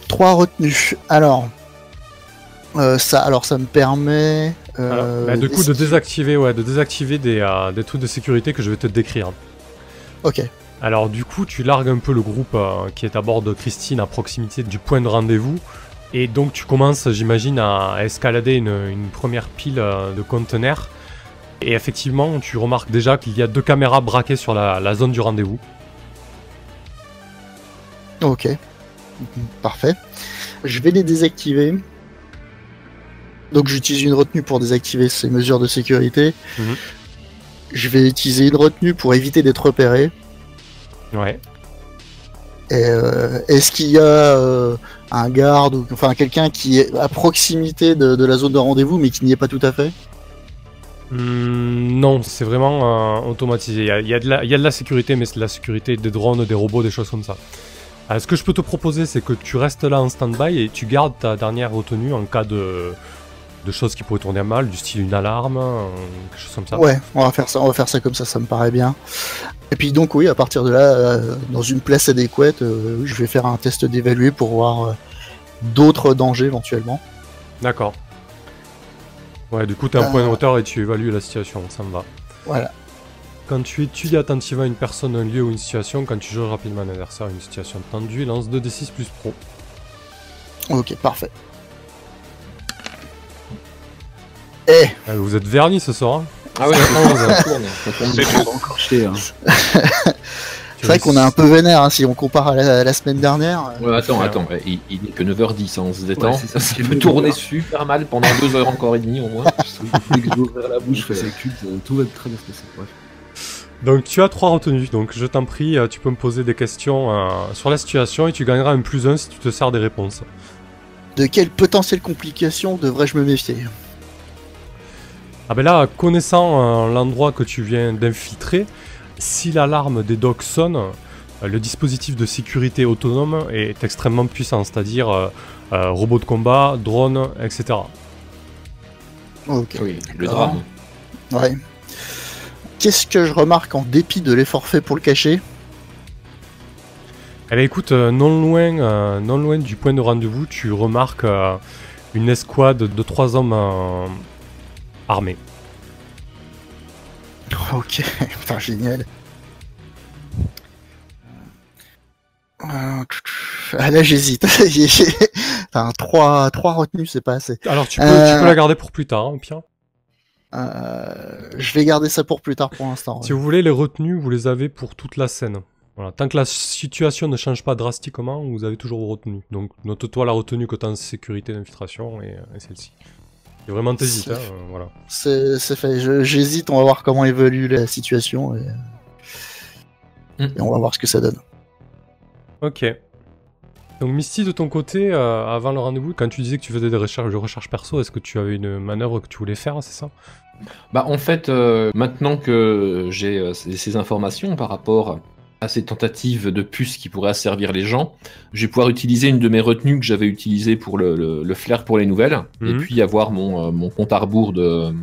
Trois retenues. Alors, euh, ça, alors ça me permet. euh, Alors, bah, du coup, de désactiver, ouais, de désactiver des, euh, des trucs de sécurité que je vais te décrire. Ok. Alors du coup, tu largues un peu le groupe qui est à bord de Christine à proximité du point de rendez-vous. Et donc tu commences, j'imagine, à escalader une, une première pile de conteneurs. Et effectivement, tu remarques déjà qu'il y a deux caméras braquées sur la, la zone du rendez-vous. Ok. Parfait. Je vais les désactiver. Donc j'utilise une retenue pour désactiver ces mesures de sécurité. Mhm. Je vais utiliser une retenue pour éviter d'être repéré. Ouais. Et, euh, Est-ce qu'il y a euh, un garde ou enfin quelqu'un qui est à proximité de, de la zone de rendez-vous mais qui n'y est pas tout à fait? Hmm, non, c'est vraiment euh, automatisé. Il y, a, il y a de la, il y a de la sécurité, mais c'est de la sécurité des drones, des robots, des choses comme ça. Euh, ce que je peux te proposer, c'est que tu restes là en stand-by et tu gardes ta dernière retenue en cas de, de choses qui pourraient tourner mal, du style une alarme, euh, quelque chose comme ça. Ouais, on va faire ça, on va faire ça comme ça, ça me paraît bien. Et puis donc oui, à partir de là, euh, dans une place adéquate, euh, je vais faire un test d'évaluer pour voir d'autres dangers éventuellement. D'accord. Ouais, du coup, t'as un Euh. point de hauteur et tu évalues la situation, ça me va. Voilà. Quand tu étudies attentivement une personne, un lieu ou une situation, quand tu joues rapidement un adversaire, une situation tendue, lance 2d6 plus pro. Ok, parfait. Eh, Ah, vous êtes vernis ce soir, hein Ah ouais, ça tourne, ça tourne C'est hein. c'est vrai qu'on est un peu vénère hein, si on compare à la, à la semaine dernière. Ouais, attends, attends, ouais, il, il n'est que 9h10, hein, on se détend. Ouais, ça, ça peut tourner super mal pendant 2 heures encore et demie au moins. Dès que je vais ouvrir la bouche, je fais culte, euh, tout va très bien se passer. Bref. Donc tu as trois retenues, donc je t'en prie, euh, tu peux me poser des questions euh, sur la situation et tu gagneras un plus un si tu te sers des réponses. De quelles potentielles complications devrais-je me méfier? Ah ben là, connaissant euh, l'endroit que tu viens d'infiltrer, si l'alarme des docks sonne, euh, le dispositif de sécurité autonome est extrêmement puissant, c'est-à-dire euh, euh, robots de combat, drones, etc. Ok. Oui, le drame. Ouais. Qu'est-ce que je remarque en dépit de l'effort fait pour le cacher? Eh ben écoute, euh, non loin, euh, non loin du point de rendez-vous, tu remarques euh, une escouade de trois hommes euh, armés. Ok, putain, génial. Euh, Ah là j'hésite. Enfin, trois, trois retenues, c'est pas assez. Alors tu peux, tu Euh, peux la garder pour plus tard, hein, au pire. Euh, je vais garder ça pour plus tard pour l'instant. Si vous voulez, les retenues, vous les avez pour toute la scène. Voilà. Tant que la situation ne change pas drastiquement, vous avez toujours vos retenues. Donc note-toi la retenue que tu as en sécurité d'infiltration et, et celle-ci. Et vraiment t'hésites, hein, euh, voilà. C'est c'est fait. Je- J'hésite. On va voir comment évolue la situation et, Mm. et on va voir ce que ça donne. Ok. Donc Misty, de ton côté, euh, avant le rendez-vous, quand tu disais que tu faisais des recherches de recherche perso, est-ce que tu avais une manœuvre que tu voulais faire, c'est ça? Bah en fait, euh, maintenant que j'ai euh, ces, ces informations par rapport à ces tentatives de puces qui pourraient asservir les gens, je vais pouvoir utiliser une de mes retenues que j'avais utilisée pour le, le- le flair pour les nouvelles, et Mhm. puis avoir mon, euh, mon compte à rebours de,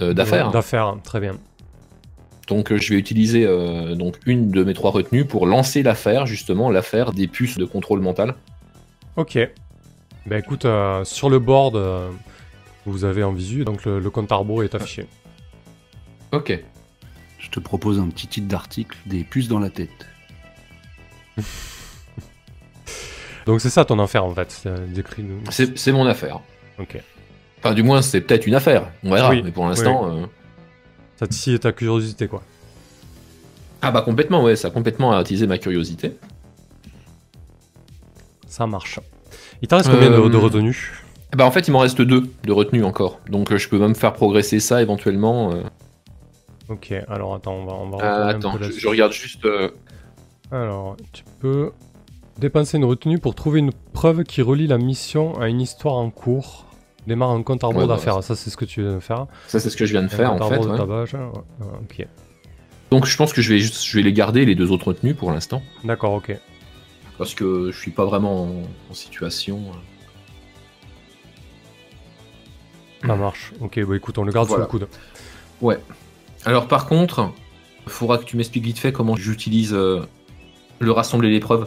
euh, d'affaires. D'affaires, très bien. Donc euh, je vais utiliser euh, donc une de mes trois retenues pour lancer l'affaire, justement l'affaire des puces de contrôle mental. Ok. Bah écoute, sur le board, vous avez en visu, donc le, le compte à rebours est affiché. Ok. Je te propose un petit titre d'article, des puces dans la tête. Donc c'est ça ton affaire en fait, c'est décrit. nous. C'est c'est mon affaire. Ok. Enfin, du moins, c'est peut-être une affaire. On verra. Oui, Mais pour l'instant, euh, Ça titille ta curiosité, quoi. Ah bah complètement, ouais, ça a complètement attisé ma curiosité. Ça marche. Il t'en reste combien de, Euh, de retenues Bah en fait, il m'en reste deux de retenue encore. Donc euh, je peux même faire progresser ça éventuellement. Euh. Ok, alors attends, on va, on va Ah, retourner un attends, peu je, je regarde juste. euh, Alors, tu peux dépenser une retenue pour trouver une preuve qui relie la mission à une histoire en cours. Démarre un compte à rebours Ouais, bah, d'affaires, ça c'est ce que tu viens de faire. Ça, c'est ce que je viens de faire un en compte fait. de ouais. tabac. Ouais, ok. Donc je pense que je vais, juste, je vais les garder, les deux autres retenues pour l'instant. D'accord, ok. Parce que je suis pas vraiment en, en situation. euh. Ça marche. Ok, bah écoute, on le garde Voilà. sous le coude. Ouais. Alors par contre, il faudra que tu m'expliques vite fait comment j'utilise euh, le rassembler les preuves.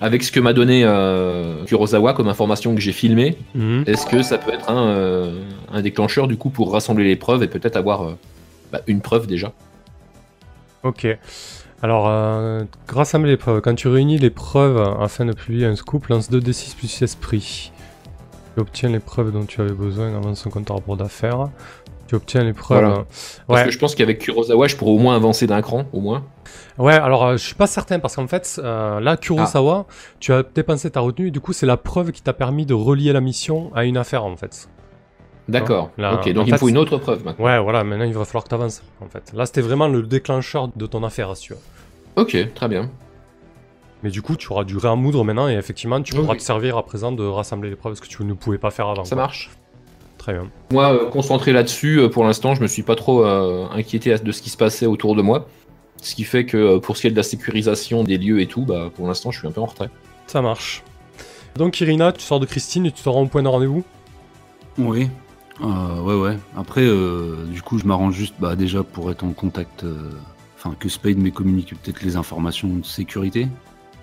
Avec ce que m'a donné euh, Kurosawa comme information que j'ai filmée, Mhm. est-ce que ça peut être un, euh, un déclencheur du coup pour rassembler les preuves et peut-être avoir euh, bah, une preuve déjà? Ok. Alors, euh, grâce à mes preuves, quand tu réunis les preuves afin de publier un scoop, lance 2d6 plus esprit. Tu obtiens les preuves dont tu avais besoin avant son compte à rebours d'affaires. Tu obtiens les preuves. Voilà. Parce Ouais. que je pense qu'avec Kurosawa, je pourrais au moins avancer d'un cran, au moins. Ouais, alors euh, je suis pas certain parce qu'en fait, euh, là, Kurosawa, tu as dépensé ta retenue et du coup, c'est la preuve qui t'a permis de relier la mission à une affaire en fait. D'accord. Là, ok, donc il me faut une autre preuve maintenant. Ouais, voilà, maintenant il va falloir que tu avances en fait. Là, c'était vraiment le déclencheur de ton affaire, si tu veux. Ok, très bien. Mais du coup, tu auras du réamoudre maintenant et effectivement, tu pourras oui. te servir à présent de rassembler les preuves, ce que tu ne pouvais pas faire avant. Ça quoi. marche. Très bien. Moi, euh, concentré là-dessus, euh, pour l'instant, je me suis pas trop euh, inquiété de ce qui se passait autour de moi. Ce qui fait que pour ce qui est de la sécurisation des lieux et tout, bah, pour l'instant, je suis un peu en retrait. Ça marche. Donc, Irina, tu sors de Christine et tu te rends au point de rendez-vous? Oui. Euh, ouais, ouais. Après, euh, du coup, je m'arrange juste bah, déjà pour être en contact. euh, Enfin, que Spade me communique peut-être les informations de sécurité.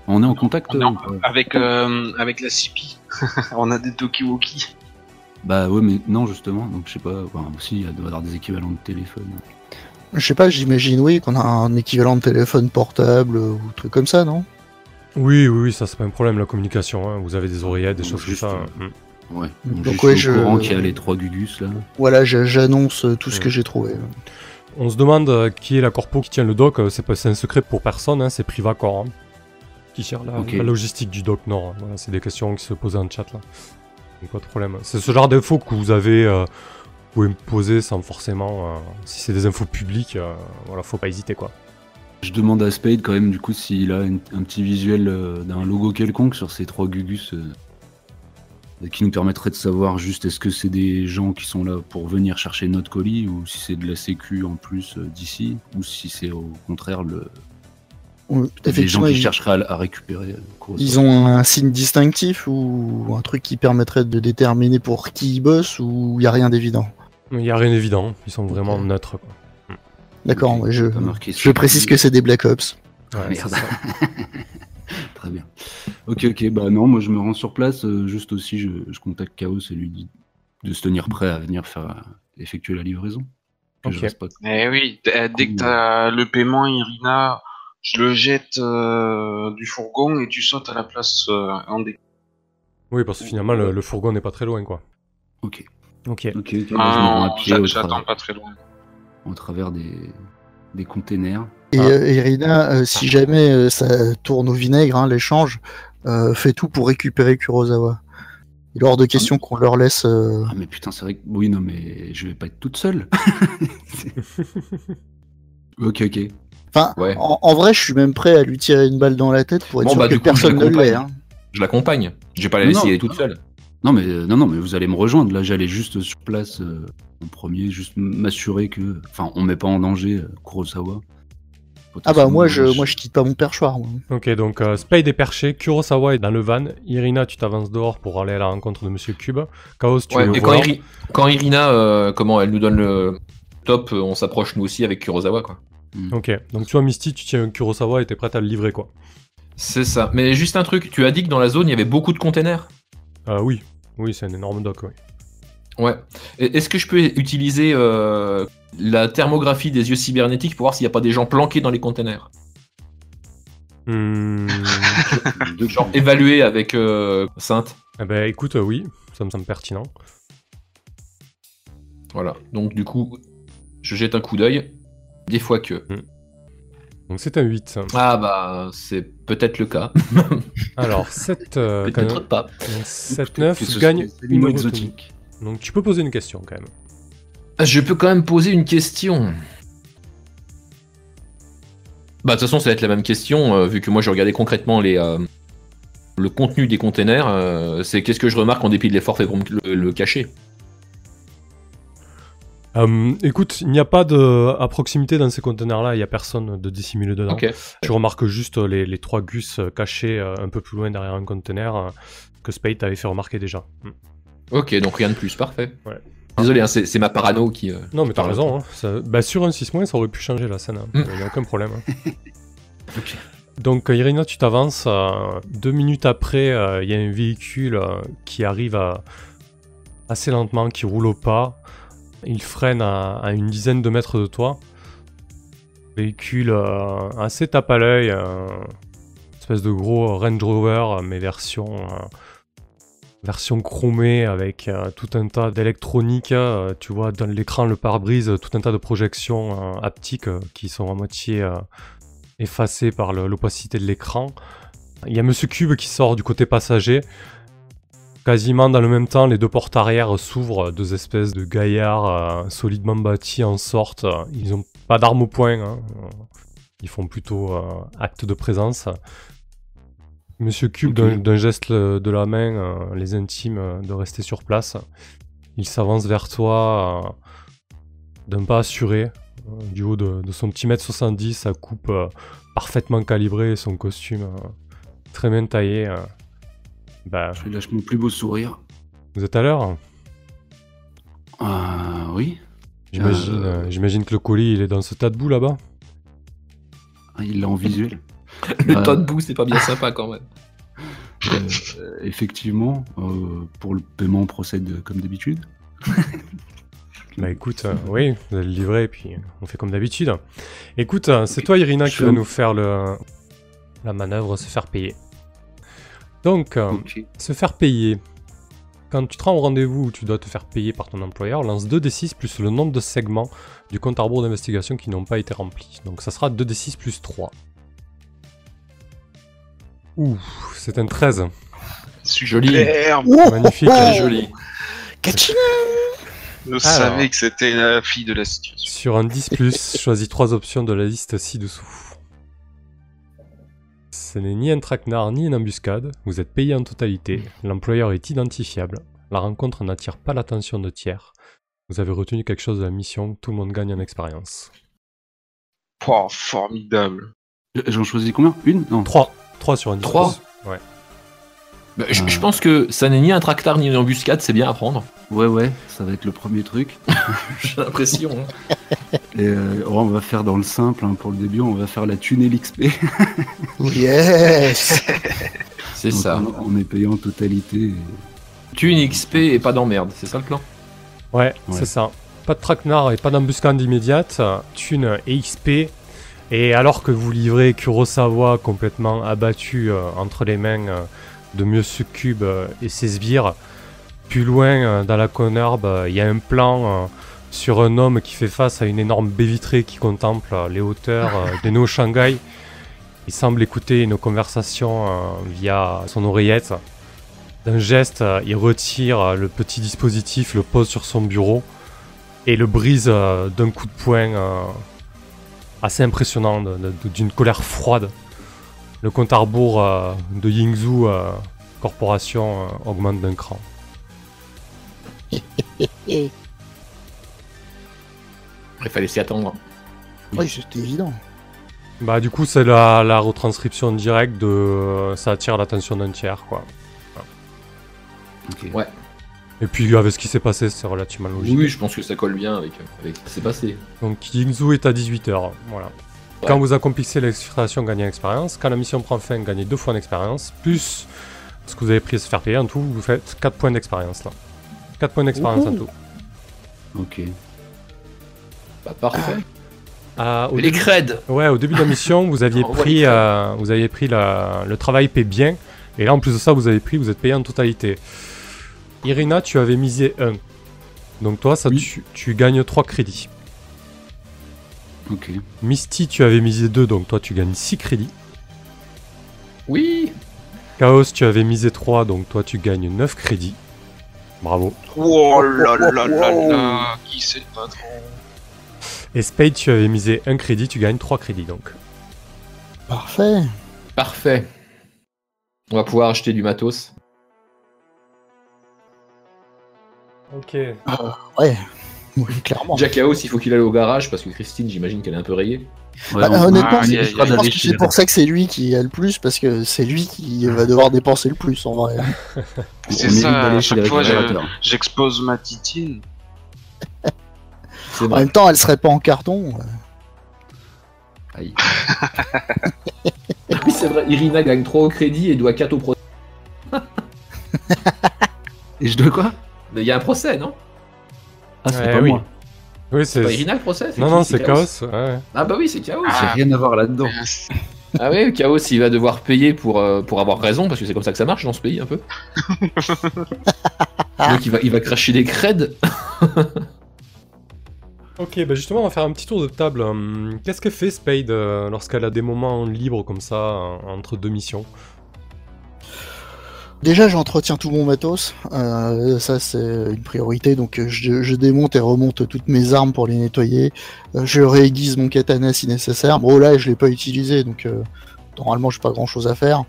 On est en contact Non. euh, Avec, euh, avec la CP, on a des Tokiwoki. Bah ouais, mais non, justement. Donc, je sais pas. Enfin, aussi, il y a- doit y avoir des équivalents de téléphone. Je sais pas, j'imagine, oui, qu'on a un équivalent de téléphone portable ou truc comme ça, non? Oui, oui, oui, ça c'est pas un problème, la communication. hein. Vous avez des oreillettes, des choses comme ça. euh, hein. Ouais. Donc, Donc, ouais, je suis au je- courant qu'il y a les trois Gugus là. Voilà, je- j'annonce tout ce Ouais. que j'ai trouvé. On se demande euh, qui est la corpo qui tient le doc. euh, C'est pas- un secret pour personne, hein, c'est Privacor hein, qui gère la logistique du doc Nord. hein. Voilà, c'est des questions qui se posent en chat là. Pas de problème. C'est ce genre d'infos que vous avez. euh, vous pouvez me poser sans forcément. euh, si c'est des infos publiques, euh, voilà, faut pas hésiter quoi. Je demande à Spade quand même du coup s'il a un petit visuel euh, d'un logo quelconque sur ces trois Gugus qui nous permettrait de savoir juste est-ce que c'est des gens qui sont là pour venir chercher notre colis ou si c'est de la sécu en plus d'ici ou si c'est au contraire le, Des gens qui ils, chercheraient à, à récupérer. ils ont un signe distinctif ou un truc qui permettrait de déterminer pour qui ils bossent ou il y a rien d'évident? Il y a rien d'évident. Ils sont vraiment neutres quoi. D'accord, je, précise que c'est des Black Ops. Ouais, Ah, merde. c'est ça. Très bien. Ok, ok, bah non, moi je me rends sur place, euh, juste aussi je, je contacte Chaos et lui dis de se tenir prêt à venir faire effectuer la livraison. Que je pas- Eh oui, euh, dès que t'as le paiement, Irina, je le jette euh, du fourgon et tu sautes à la place euh, en dé. Oui, parce que finalement le, le fourgon n'est pas très loin quoi. Ok, Ok. ok, ok, bah, Ah, J'attends pas très loin. au travers des, des containers. Et Ah. euh, Irina, euh, si jamais euh, ça tourne au vinaigre, hein, l'échange, euh, fais tout pour récupérer Kurosawa. Il est hors de question qu'on leur laisse. euh, Ah mais putain, c'est vrai que... Oui, non, mais je vais pas être toute seule. ok, ok. Enfin, Ouais. en, en vrai, je suis même prêt à lui tirer une balle dans la tête pour être Bon, sûr bah, que coup, personne ne l'accompagne. l'est. Hein. Je l'accompagne. Je vais pas la y aller toute seule. Non mais, euh, non, non, mais vous allez me rejoindre. Là, j'allais juste sur place euh, en premier, juste m'assurer que... Enfin, on met pas en danger euh, Kurosawa. Ah bah moi je, moi je quitte pas mon perchoir. moi. Ok, donc euh, Spade est perché, Kurosawa est dans le van, Irina, tu t'avances dehors pour aller à la rencontre de Monsieur Cube, Chaos, tu Ouais, et quand, volant. Iri- quand Irina, euh, comment elle nous donne le top, on s'approche nous aussi avec Kurosawa, quoi. Ok, donc toi Misty, tu tiens Kurosawa et t'es prête à le livrer quoi. C'est ça. Mais juste un truc, tu as dit que dans la zone, il y avait beaucoup de containers. Euh, oui, oui, c'est un énorme dock, oui. Ouais. Est-ce que je peux utiliser euh, la thermographie des yeux cybernétiques pour voir s'il n'y a pas des gens planqués dans les containers Hmm, Deux- Genre évaluer avec euh, Sainte. eh ben écoute, euh, oui, ça me semble pertinent. Voilà. Donc du coup, Je jette un coup d'œil. Des fois que. Donc c'est un 8. Ah bah, c'est peut-être le cas. Alors 7, euh, peut-être pas. Donc 7, Que 9, ce tu soit gagnes des une exotiques. Donc tu peux poser une question quand même. Ah, Je peux quand même poser une question. Bah, de toute façon, ça va être la même question, euh, vu que moi, j'ai regardé concrètement les, euh, le contenu des containers. c'est qu'est-ce que je remarque en dépit de l'effort fait pour le cacher Euh, écoute, il n'y a pas de à proximité dans ces conteneurs-là, il n'y a personne de dissimulé dedans. Ok. Tu remarques juste les, les trois gus cachés euh, un peu plus loin derrière un conteneur euh, que Spade t'avait fait remarquer déjà. Mm. Ok, donc rien de plus, parfait. Ouais. Désolé, hein, c'est ma parano qui. euh, Non, mais t'as raison. Hein. Ça- bah, sur un 6 ça aurait pu changer la scène. Il Mm. n'y a aucun problème. hein. Ok. Donc, Irina, tu t'avances. euh, deux minutes après, euh, il y a un véhicule qui arrive assez lentement, qui roule au pas. Il freine à, une dizaine de mètres de toi. Véhicule euh, assez tape à l'œil. euh, espèce de gros Range Rover, mais version. euh, chromée avec tout un tas d'électronique, tu vois dans l'écran, le pare-brise, tout un tas de projections euh, qui sont à moitié effacées par l'opacité de l'écran. Il y a Monsieur Cube qui sort du côté passager. Quasiment dans le même temps, les deux portes arrière s'ouvrent, deux espèces de gaillards euh, solidement bâtis en sortent. Ils ont pas d'armes au poing, hein. ils font plutôt euh, acte de présence. Monsieur Cube, d'un- geste euh, de la main, euh, les intime euh, de rester sur place. Il s'avance vers toi euh, d'un pas assuré, euh, du haut de, de son petit mètre 70, sa coupe euh, parfaitement calibrée, son costume euh, très bien taillé. Euh. Bah, Je lâche mon plus beau sourire. vous êtes à l'heure Ah oui. J'imagine Euh, euh, j'imagine que le colis il est dans ce tas de boue là-bas. Ah, il l'a en visuel. Le Euh, tas de boue, c'est pas bien sympa quand même. Euh, effectivement, euh, pour le paiement, on procède comme d'habitude. Bah écoute, euh, oui, vous allez le livrer et puis euh, on fait comme d'habitude. Écoute, euh, c'est toi Irina qui Je- va nous faire le, la manœuvre, se faire payer. Donc, euh, se faire payer. Quand tu te rends au rendez-vous où tu dois te faire payer par ton employeur, lance 2d6 plus le nombre de segments du compte à rebours d'investigation qui n'ont pas été remplis. Donc ça sera 2d6 plus 3. Ouh, c'est un 13. Joli. Superbe. Magnifique. oh, Joli. Kachina Je Alors. savais que c'était la fille de la situation. Sur un 10, choisis trois options de la liste ci-dessous. Ce n'est ni un traquenard ni une embuscade, vous êtes payé en totalité, l'employeur est identifiable, la rencontre n'attire pas l'attention de tiers. Vous avez retenu quelque chose de la mission, tout le monde gagne en expérience. Oh, formidable. J'en choisis combien? Une? Non. 3. 3 sur un 10. Trois Ouais. Bah, je, je Euh. pense que ça n'est ni un tractard ni une embuscade, c'est bien à prendre. Ouais, ouais, ça va être le premier truc. J'ai l'impression. hein. Et euh, on va faire dans le simple hein, pour le début, on va faire la tunnel XP. Yes C'est ça. On, on est payé en totalité. Tu une XP et pas d'emmerde, c'est ça le plan? Ouais, Ouais. c'est ça. Pas de traquenard et pas d'embuscade immédiate, thune et XP. Et alors que vous livrez Kurosawa complètement abattu euh, entre les mains euh, de Monsieur Cube euh, et ses sbires, plus loin euh, dans la conherbe, euh, il y a un plan sur un homme qui fait face à une énorme baie vitrée qui contemple les hauteurs de Neo Shanghai. Il semble écouter une conversation euh, via son oreillette. D'un geste, il retire le petit dispositif, le pose sur son bureau et le brise d'un coup de poing assez impressionnant, d'une colère froide. Le compte à rebours euh, de Yingzhou euh, Corporation euh, augmente d'un cran. Il fallait s'y attendre. Oui, c'était évident. Bah du coup c'est la, la retranscription directe de ça attire l'attention d'un tiers quoi. Ok. Ouais. Et puis avec ce qui s'est passé c'est relativement logique. Oui, je pense que ça colle bien avec, avec ce qui s'est passé. Donc Yingzhou est à 18h, voilà. Ouais. Quand vous accomplissez l'exfiltration, gagnez en expérience. Quand la mission prend fin, gagnez 2 points d'expérience. Plus ce que vous avez pris à se faire payer. En tout, vous faites 4 points d'expérience là. 4 points d'expérience en tout. Ok. Bah, parfait. Ah, au, les creds ouais, au début de la mission, vous aviez pris, euh, vous aviez pris la- le travail paie bien. Et là, en plus de ça, vous avez pris, vous êtes payé en totalité. Irina, tu avais misé 1. Donc toi, ça, Oui. tu, tu gagnes 3 crédits. Ok. Misty, tu avais misé 2, donc toi tu gagnes 6 crédits. Oui Chaos, tu avais misé 3, donc toi tu gagnes 9 crédits. Bravo. Oh là là là là Qui c'est le patron? Et Spade, tu avais misé 1 crédit, tu gagnes 3 crédits donc. Parfait. Parfait. On va pouvoir acheter du matos. Ok. Ouais. Oui, clairement. Jack Chaos, il faut qu'il aille au garage parce que Christine, j'imagine qu'elle est un peu rayée. Ouais, Bah, on- honnêtement, Ah, je pense que c'est pour ça que c'est lui qui a le plus, parce que c'est lui qui va devoir dépenser le plus en vrai. C'est ça, à chaque fois. J'expose ma titine. C'est En même temps, elle serait pas en carton. Aïe. oui, c'est vrai. Irina gagne 3 au crédit et doit 4 au procès. Et je dois quoi? Mais il y a un procès, non? Ah, c'est Ouais, pas oui. moi. Oui, C'est pas le procès Non, non, c'est Chaos. ouais. Ah bah oui, c'est Chaos. J'ai Ah. rien à voir là-dedans. Ah oui, Chaos, il va devoir payer pour, euh, pour avoir raison, parce que c'est comme ça que ça marche dans ce pays un peu. Donc il va, il va cracher des creds. Ok, bah justement, on va faire un petit tour de table. Hum, Qu'est-ce que fait Spade euh, lorsqu'elle a des moments libres comme ça, entre deux missions? Déjà, j'entretiens tout mon matos. Euh, ça, c'est une priorité. Donc, je, démonte et remonte toutes mes armes pour les nettoyer. Euh, je réaiguise mon katana si nécessaire. Bon, là, je l'ai pas utilisé, donc euh, normalement, j'ai pas grand-chose à faire.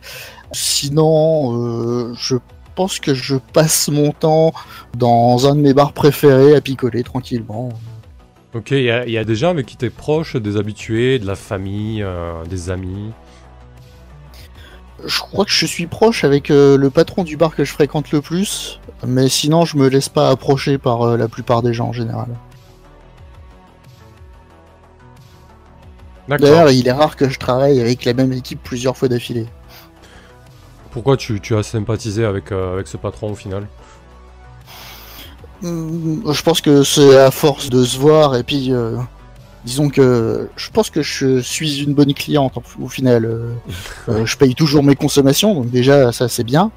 Sinon, euh, je pense que je passe mon temps dans un de mes bars préférés à picoler tranquillement. Ok, il y, a- des gens avec qui t'es proche, des habitués, de la famille, des amis? Je crois que je suis proche avec euh, le patron du bar que je fréquente le plus, mais sinon, je me laisse pas approcher par euh, la plupart des gens en général. D'ailleurs, il est rare que je travaille avec la même équipe plusieurs fois d'affilée. Pourquoi tu, tu as sympathisé avec, euh, avec ce patron au final? Hmm, Je pense que c'est à force de se voir et puis disons que je pense que je suis une bonne cliente en- au final. Euh, euh, je paye toujours mes consommations, donc déjà ça c'est bien.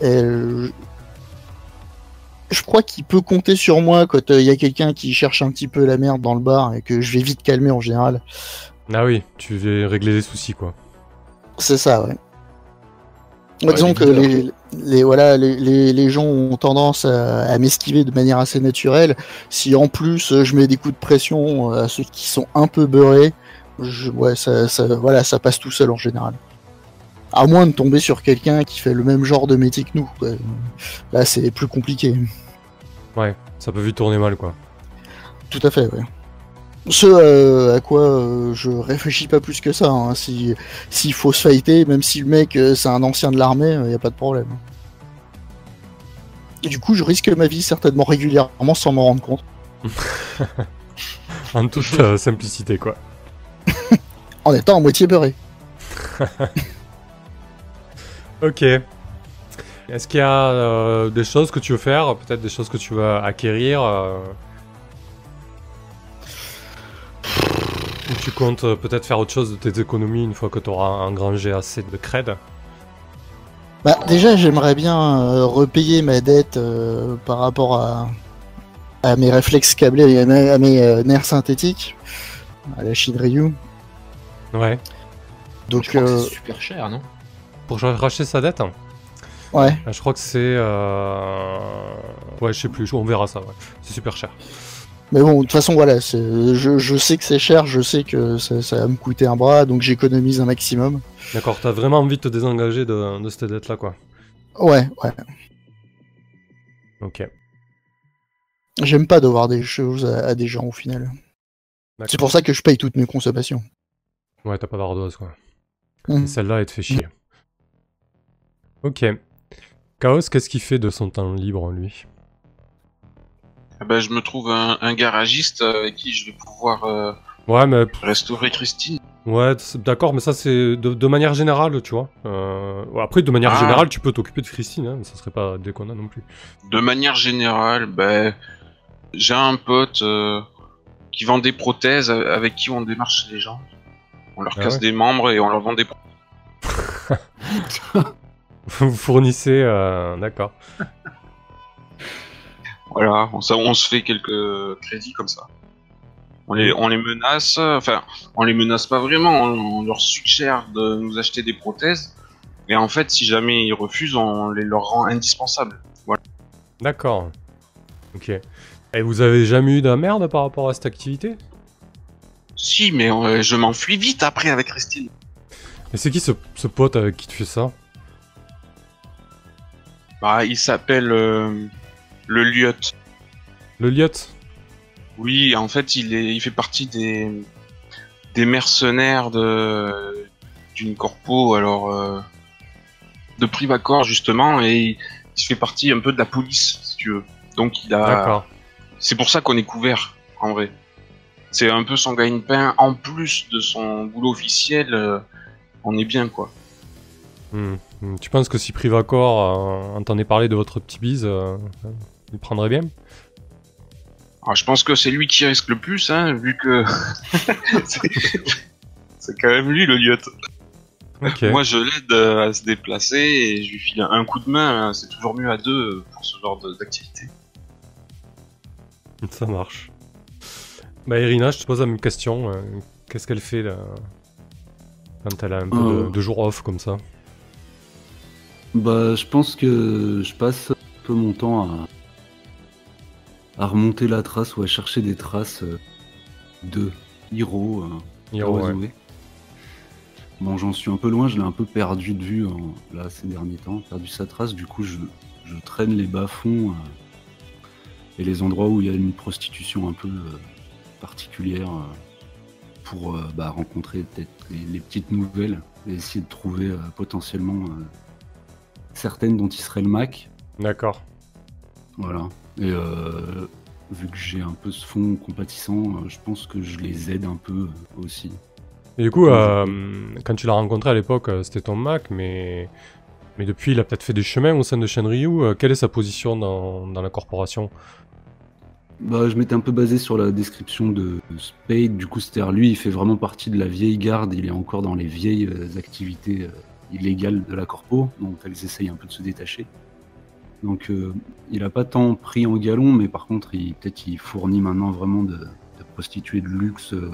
Et, euh, je crois qu'il peut compter sur moi quand euh, il y a quelqu'un qui cherche un petit peu la merde dans le bar et que je vais vite calmer en général. Ah oui, tu veux régler les soucis quoi. C'est ça, ouais. Ouais, Disons les que les, les- voilà, les, les, les gens ont tendance à, à m'esquiver de manière assez naturelle. Si en plus euh, je mets des coups de pression euh, à ceux qui sont un peu beurrés, je, ouais, ça, ça, voilà, ça passe tout seul en général. À moins de tomber sur quelqu'un qui fait le même genre de métier que nous. quoi. Là, c'est plus compliqué. Ouais, ça peut vite tourner mal quoi. Tout à fait, ouais. Ce euh, à quoi euh, je réfléchis pas plus que ça. hein. Si s'il faut se fighter, même si le mec euh, c'est un ancien de l'armée, il y a pas de problème. Et du coup, je risque ma vie certainement régulièrement sans m'en rendre compte. En toute simplicité quoi. En étant à moitié beurré. Ok. Est-ce qu'il y a des choses que tu veux faire? Peut-être des choses que tu veux acquérir Ou tu comptes euh, peut-être faire autre chose de tes économies une fois que tu auras engrangé assez de cred Bah déjà, j'aimerais bien euh, repayer ma dette euh, par rapport à à mes réflexes câblés et à mes, à mes, euh, nerfs synthétiques, à la Shinryu. Ouais. Donc Je crois que euh, c'est super cher, non? Pour racheter sa dette ouais. Euh, Je crois que c'est... euh, Ouais, je sais plus, on verra ça. ouais. C'est super cher. Mais bon, de toute façon, voilà, je, je sais que c'est cher, je sais que ça, ça va me coûter un bras, donc j'économise un maximum. D'accord, t'as vraiment envie de te désengager de, de cette dette-là, quoi. Ouais, ouais. Ok. J'aime pas devoir des choses à, à des gens au final. C'est pour ça que je paye toutes mes consommations. Ouais, t'as pas d'ardoise, quoi. Et Celle-là, elle te fait chier. Ok. Chaos, qu'est-ce qu'il fait de son temps libre, lui? Ben, je me trouve un, un garagiste avec qui je vais pouvoir euh, Ouais, mais... pff, restaurer Christine. Ouais, d'accord, mais ça, c'est de, de manière générale, tu vois. Euh, Après, de manière Ah. générale, tu peux t'occuper de Christine, hein, mais ça serait pas déconnant non plus. De manière générale, ben, j'ai un pote euh, qui vend des prothèses euh, avec qui on démarche les gens. On leur Ah casse ouais. des membres et on leur vend des Vous fournissez... euh, D'accord. Voilà, on, ça, on se fait quelques crédits comme ça. On les, on les menace, enfin, on les menace pas vraiment, on, on leur suggère de nous acheter des prothèses. Et en fait, si jamais ils refusent, on les leur rend indispensables. D'accord. Ok. Et vous avez jamais eu de merde par rapport à cette activité? Si, mais euh, je m'enfuis vite après avec Christine. Et c'est qui ce, ce pote avec qui tu fais ça? Bah, il s'appelle euh, le Liot. Le liot Oui, en fait, il est, il fait partie des des mercenaires de d'une corpo, alors euh, de Privacor justement, et il, il fait partie un peu de la police, si tu veux. Donc il a, D'accord. c'est pour ça qu'on est couvert, en vrai. C'est un peu son gagne-pain en plus de son boulot officiel. euh, on est bien quoi. Hmm. Hmm. Tu penses que si Privacor euh, entendait parler de votre petit bise, euh, il prendrait bien Alors, je pense que c'est lui qui risque le plus, hein, vu que c'est quand même lui le. Ok. Moi, je l'aide euh, à se déplacer et je lui file un coup de main. hein, C'est toujours mieux à deux euh, pour ce genre d'activité. Ça marche. Bah Irina, je te pose la même question. euh, Qu'est-ce qu'elle fait là, quand elle a un peu de, Euh. de jours off comme ça? Bah, je pense que je passe un peu mon temps à, à remonter la trace ou à chercher des traces euh, de Hiro. euh, Hiro, ouais. Bon, j'en suis un peu loin, je l'ai un peu perdu de vue là ces derniers temps, perdu sa trace. Du coup, je, je traîne les bas-fonds euh, et les endroits où il y a une prostitution un peu euh, particulière euh, pour bah, rencontrer peut-être les, les petites nouvelles et essayer de trouver potentiellement certaines dont il serait le Mac. D'accord. Voilà. Et euh, vu que j'ai un peu ce fond compatissant, euh, je pense que je les aide un peu euh, aussi. Et du coup, euh, quand tu l'as rencontré à l'époque, c'était ton Mac, mais, mais depuis, il a peut-être fait des chemins au sein de Shenryu. Quelle est sa position dans, dans la corporation? Bah, je m'étais un peu basé sur la description de Spade. Du coup, c'est-à-dire lui, il fait vraiment partie de la vieille garde. Il est encore dans les vieilles activités illégales de la corpo, dont elles essayent un peu de se détacher. Donc, euh, il a pas tant pris en galon, mais par contre, il peut-être il fournit maintenant vraiment de, de prostituées de luxe euh,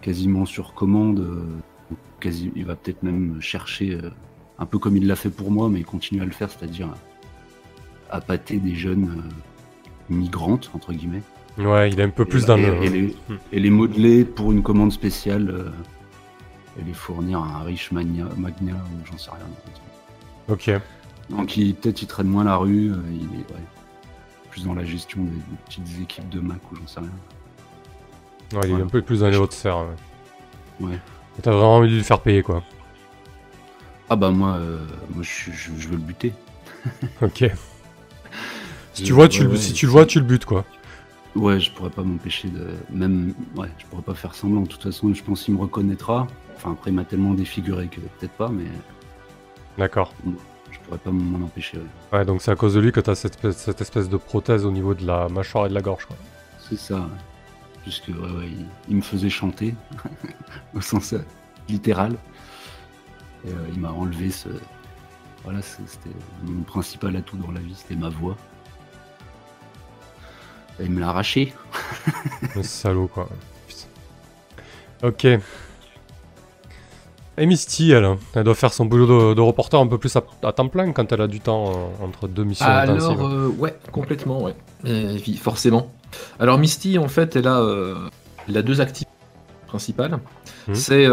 quasiment sur commande. euh, donc quasi, il va peut-être même chercher, un peu comme il l'a fait pour moi, mais il continue à le faire, c'est-à-dire à, à pâter des jeunes migrantes, entre guillemets. Ouais, il est un peu plus dans et- et les, et les modeler pour une commande spéciale et les fournir à un riche magna, magna ou j'en sais rien. Ok. Donc peut-être il traîne moins la rue, euh, il est ouais, plus dans la gestion des, des petites équipes de Mac ou j'en sais rien. Ouais, il est un peu plus dans les hautes sphères. Ouais. Ouais. T'as vraiment envie de le faire payer, quoi. Ah bah moi, euh, moi je, je- je veux le buter. Ok. Si tu vois, ouais, ouais, si tu le vois, tu le butes, quoi. Ouais, je pourrais pas m'empêcher de. Même. Ouais, je pourrais pas faire semblant. De toute façon, je pense qu'il me reconnaîtra. Enfin, après, il m'a tellement défiguré que peut-être pas, mais D'accord. Pourrais pas m'en empêcher. ouais. Ouais, donc c'est à cause de lui que t'as cette espèce, cette espèce de prothèse au niveau de la mâchoire et de la gorge, quoi. C'est ça. Puisque, ouais, ouais, il, il me faisait chanter, au sens euh, littéral. Et euh, il m'a enlevé ce. Voilà, c'était mon principal atout dans la vie, c'était ma voix. Et il me l'a arraché. Le salaud, quoi. Putain. Ok. Et Misty, elle, elle doit faire son boulot de, de reporter un peu plus à, à temps plein quand elle a du temps euh, entre deux missions intensives. Alors, euh, ouais, complètement, ouais. Oui, forcément. Alors, Misty, en fait, elle a, euh, elle a deux activités principales. Mhm. C'est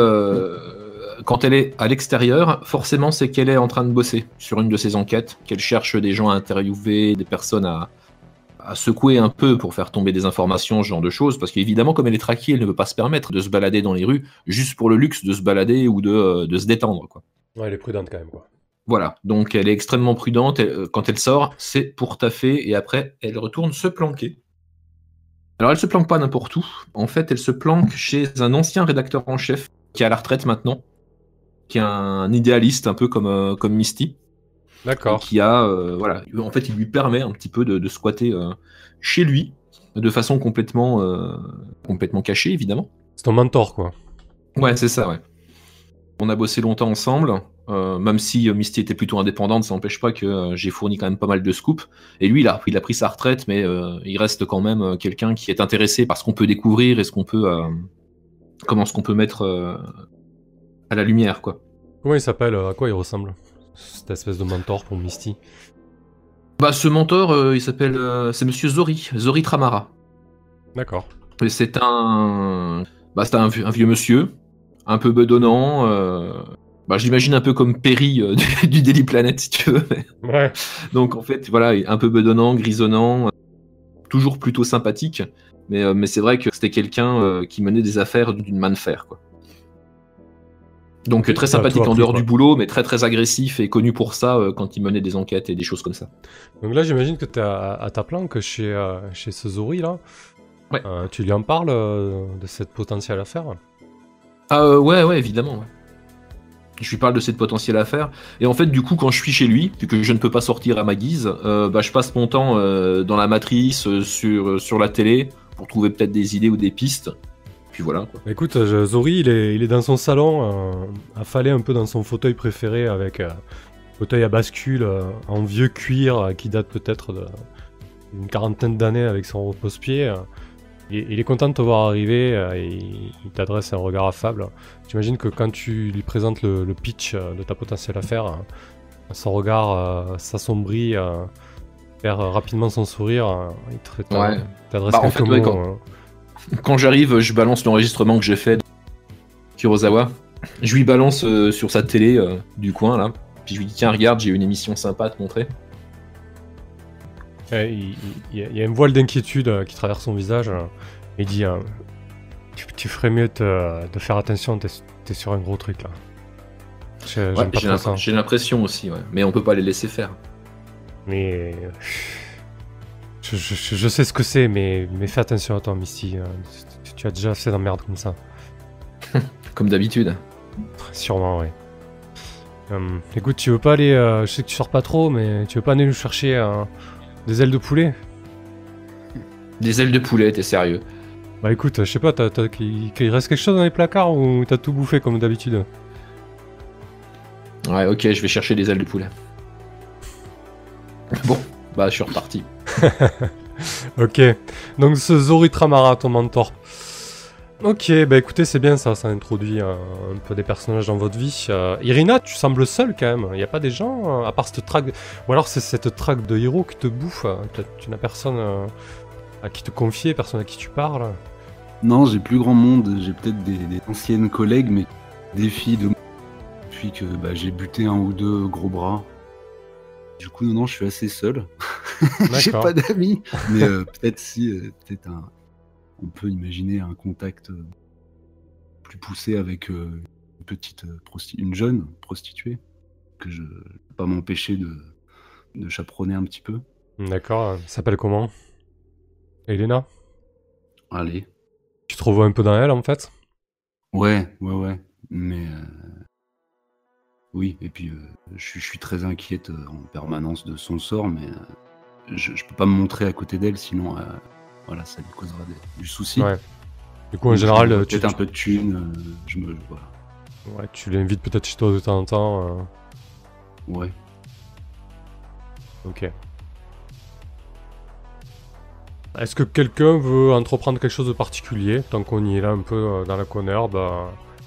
quand elle est à l'extérieur, forcément, c'est qu'elle est en train de bosser sur une de ses enquêtes, qu'elle cherche des gens à interviewer, des personnes à, à secouer un peu pour faire tomber des informations, ce genre de choses, parce qu'évidemment, comme elle est traquée, elle ne peut pas se permettre de se balader dans les rues juste pour le luxe de se balader ou de, euh, de se détendre, quoi. Ouais, elle est prudente quand même, quoi. Voilà, donc elle est extrêmement prudente. elle- euh, quand elle sort, c'est pour taffer et après, elle retourne se planquer. Alors, elle se planque pas n'importe où. En fait, elle se planque chez un ancien rédacteur en chef qui est à la retraite maintenant, qui est un idéaliste un peu comme, euh, comme Misty, D'accord. qui a, euh, voilà, en fait, il lui permet un petit peu de, de squatter euh, chez lui de façon complètement, euh, complètement cachée, évidemment. C'est ton mentor, quoi. Ouais, c'est ça, ouais. On a bossé longtemps ensemble. Même si Misty était plutôt indépendante, ça n'empêche pas que j'ai fourni quand même pas mal de scoops. Et lui, il a, il a pris sa retraite, mais il reste quand même quelqu'un qui est intéressé par ce qu'on peut découvrir et ce qu'on peut, comment ce qu'on peut mettre à la lumière, quoi. Comment il s'appelle À quoi il ressemble? Cette espèce de mentor pour Misty. Bah, ce mentor, euh, il s'appelle, euh, c'est Monsieur Zori, Zori Tramara. D'accord. Et c'est un, bah, c'est un, vieux- un vieux monsieur, un peu bedonnant. euh, bah, je l'imagine un peu comme Perry euh, du, du Daily Planet, si tu veux. Ouais. Donc en fait, voilà, un peu bedonnant, grisonnant, toujours plutôt sympathique. Mais, mais c'est vrai que c'était quelqu'un qui menait des affaires d'une main de fer, quoi. Donc très Ça a sympathique en dehors du boulot, mais très très agressif et connu pour ça euh, quand il menait des enquêtes et des choses comme ça. Donc là, j'imagine que tu es à, à ta planque chez, euh, chez ce Zori là. Ouais. Euh, tu lui en parles euh, de cette potentielle affaire? Ah ouais, ouais, évidemment. ouais. Je lui parle de cette potentielle affaire. Et en fait, du coup, quand je suis chez lui, vu que je ne peux pas sortir à ma guise, bah, je passe mon temps dans la matrice, sur, sur la télé, pour trouver peut-être des idées ou des pistes. Puis voilà. Quoi. Bah, Écoute, euh, Zori, il est, il est dans son salon, euh, affalé un peu dans son fauteuil préféré, avec euh, fauteuil à bascule en vieux cuir qui date peut-être d'une quarantaine d'années avec son repose-pied. Il, il est content de te voir arriver et il, il t'adresse un regard affable. J'imagine que quand tu lui présentes le, le pitch de ta potentielle affaire, son regard s'assombrit perd rapidement son sourire. il Ouais. t'adresse Bah, en quelques ouais, quand- euh. Quand j'arrive, je balance l'enregistrement que j'ai fait de Kurosawa. Je lui balance euh, sur sa télé euh, du coin, là. Puis je lui dis, tiens, regarde, j'ai une émission sympa à te montrer. Il, il- il y a- une voile d'inquiétude euh, qui traverse son visage. il dit tu, tu ferais mieux de, de faire attention, t'es sur un gros truc là. Ouais, j'ai l'impression aussi, ouais. Mais on peut pas les laisser faire. Mais. Je, je- je- je sais ce que c'est, mais, mais fais attention à toi, Misty. euh, tu, tu as déjà assez d'emmerde comme ça. Comme d'habitude. Sûrement, ouais. Hum, écoute, tu veux pas aller. euh, je sais que tu sors pas trop, mais tu veux pas aller nous chercher euh, des ailes de poulet? Des ailes de poulet, t'es sérieux? Bah écoute, je sais pas, t'as- t'as- qu'il reste quelque chose dans les placards ou t'as tout bouffé comme d'habitude? Ouais, ok, je vais chercher des ailes de poulet. Bon, bah je suis reparti. Ok, donc ce Zori Tramara, ton mentor. Ok, bah écoutez, c'est bien ça, ça introduit un peu des personnages dans votre vie. Euh, Irina, tu sembles seule quand même. Il y a pas des gens, euh, à part cette traque. Ou alors c'est cette traque de héros qui te bouffe. euh, Tu n'as personne à qui te confier, personne à qui tu parles. Non, j'ai plus grand monde. J'ai peut-être des, anciennes collègues, mais des filles de depuis que bah, j'ai buté un ou deux gros bras. Du coup, non, non, je suis assez seul. j'ai pas d'amis. Mais euh, peut-être si, euh, peut-être un. On peut imaginer un contact euh, plus poussé avec une petite une jeune prostituée que je ne peux pas m'empêcher de, de chaperonner un petit peu. D'accord, s'appelle comment? Elena? Allez. Tu te revois un peu dans elle en fait? Ouais, ouais, ouais. Mais euh, oui, et puis euh, je, suis- très inquiète en permanence de son sort, mais euh, je, je peux pas me montrer à côté d'elle, sinon euh, voilà, ça lui causera des- du souci. Ouais. Du coup, en Donc, général, je euh, tu, peut-être un peu de thune, euh, je me voilà. ouais, tu l'invites peut-être chez toi de temps en temps. euh, Ouais. Ok. Est-ce que quelqu'un veut entreprendre quelque chose de particulier, tant qu'on y est là un peu euh, dans la connerbe, euh,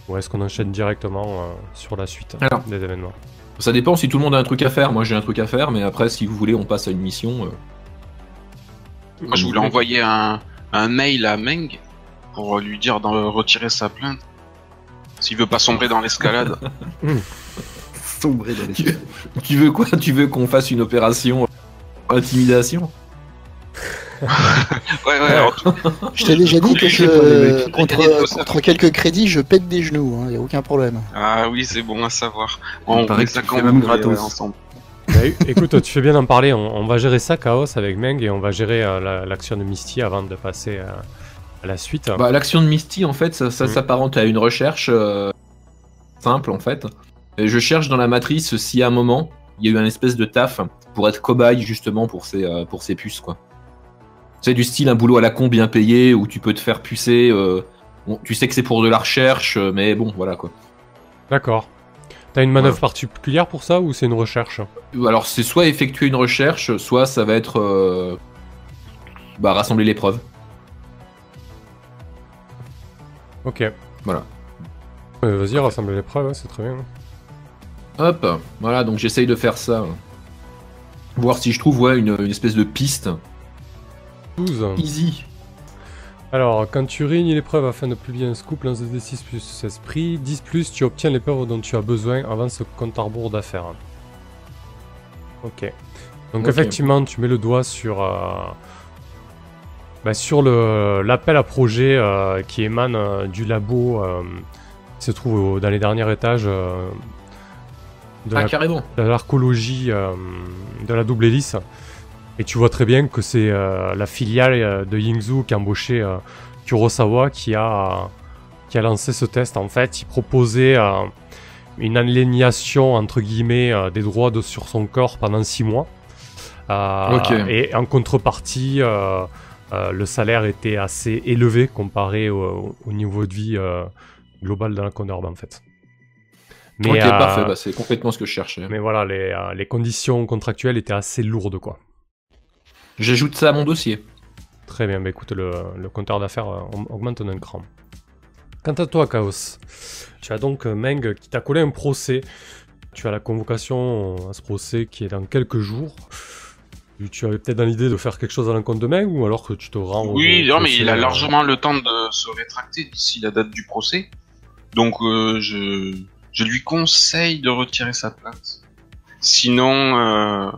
ou est-ce qu'on enchaîne directement euh, sur la suite Alors. des événements? Ça dépend si tout le monde a un truc à faire. Moi j'ai un truc à faire, mais après, si vous voulez, on passe à une mission. euh. Moi, je voulais envoyer un, un mail à Meng pour lui dire de retirer sa plainte. S'il veut pas sombrer dans l'escalade. Sombrer dans les Tu veux quoi? Tu veux qu'on fasse une opération intimidation? Ouais, ouais, tout- Je t'ai déjà dit que je, contre, quelques crédits, je pète des genoux, il n'y a aucun problème. Ah oui, c'est bon à savoir. On paraît que ça quand même gratos. ouais, ensemble. Bah, Écoute, tu fais bien d'en parler, on, on va gérer ça, Chaos, avec Meng, et on va gérer euh, la- l'action de Misty avant de passer euh, à la suite. Bah, L'action de Misty, en fait, ça, ça Mhm. s'apparente à une recherche euh, simple, en fait. Et je cherche dans la matrice si à un moment, il y a eu un espèce de taf pour être cobaye, justement, pour ces, euh, pour ces puces, quoi. C'est du style un boulot à la con bien payé où tu peux te faire pucer. euh, bon, tu sais que c'est pour de la recherche, euh, mais bon, voilà, quoi. D'accord. T'as une manœuvre particulière pour ça ou c'est une recherche Alors c'est soit effectuer une recherche, soit ça va être euh, bah, rassembler les preuves. Ok. Voilà. Euh, Vas-y, rassemble les preuves, ouais, c'est très bien. Hop, voilà, donc j'essaye de faire ça. Voir si je trouve ouais, une, une espèce de piste. 12. Easy. Alors, quand tu réunis les preuves afin de publier un scoop, lance des 6 plus esprit. 10 plus, tu obtiens les preuves dont tu as besoin avant ce compte à rebours d'affaires. Ok. Donc, effectivement, tu mets le doigt sur. euh, bah, sur le- l'appel à projet euh, qui émane euh, du labo qui se trouve dans les derniers étages de Ah, la de l'archéologie euh, de la double hélice. Et tu vois très bien que c'est euh, la filiale euh, de Yingzhou qui a embauché euh, Kurosawa qui a, qui a lancé ce test. En fait, il proposait euh, une aliénation entre guillemets euh, des droits de, sur son corps pendant 6 mois. Euh, Ok. Et en contrepartie, euh, euh, le salaire était assez élevé comparé au, au niveau de vie euh, global de la en fait. Mais, ok, euh, parfait, bah, c'est complètement ce que je cherchais. mais voilà, les, euh, les conditions contractuelles étaient assez lourdes, quoi. J'ajoute ça à mon dossier. Très bien, bah écoute, le, le compteur d'affaires euh, aug- augmente d'un cran. Quant à toi, Chaos, tu as donc euh, Meng qui t'a collé un procès. Tu as la convocation à ce procès qui est dans quelques jours. Tu- Tu avais peut-être dans l'idée de faire quelque chose à l'encontre de Meng ou alors que tu te rends Oui, au non, mais il a euh, largement le temps de se rétracter d'ici la date du procès. Donc, euh, je, je lui conseille de retirer sa plainte. Sinon, euh,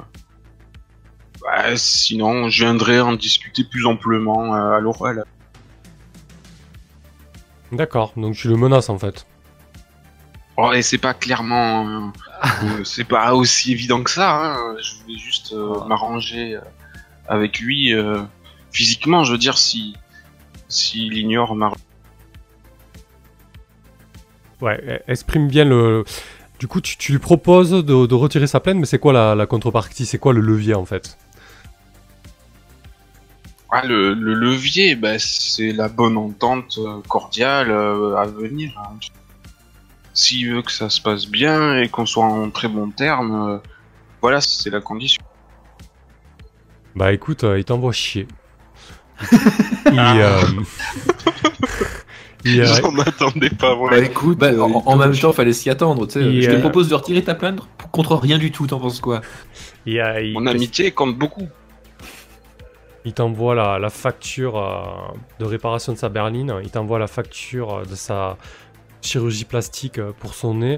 bah, sinon, je viendrai en discuter plus amplement euh, à l'oral. D'accord, donc tu le menaces en fait. Oh, et c'est pas clairement, euh, c'est pas aussi évident que ça. Hein. Je voulais juste euh, m'arranger euh, avec lui euh, physiquement. Je veux dire, si s'il ignore ma Ouais, e- exprime bien le. Du coup, tu, tu lui proposes de, de retirer sa plainte, mais c'est quoi la, la contrepartie? C'est quoi le levier en fait? Ah, le, le levier, bah, c'est la bonne entente euh, cordiale euh, à venir. hein. S'il veut que ça se passe bien et qu'on soit en très bon terme, euh, voilà, c'est la condition. Bah écoute, euh, il t'envoie chier. il, euh, il, J'en attendais pas, Bah voilà. écoute, Bah, en, en même temps, fallait s'y attendre. tu sais. Je te propose de retirer ta plainte contre rien du tout, t'en penses quoi? il, il- Mon amitié compte beaucoup. Il t'envoie la, la facture euh, de réparation de sa berline, il t'envoie la facture euh, de sa chirurgie plastique euh, pour son nez,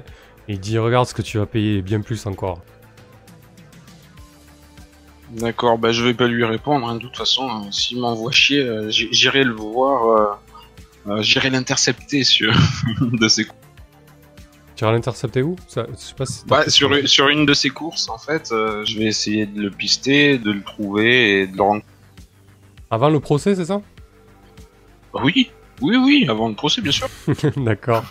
et il dit regarde ce que tu vas payer bien plus encore. D'accord, bah je vais pas lui répondre. hein. De toute façon, s'il m'envoie chier, euh, j'irai le voir, euh, euh, j'irai l'intercepter sur une de ses Tu vas l'intercepter où? Ça- Je sais pas si t'as Bah, sur, une de ses courses, en fait, je vais essayer de le pister, de le trouver et de le rendre. Avant le procès, c'est ça Oui, oui, oui, avant le procès, bien sûr. D'accord.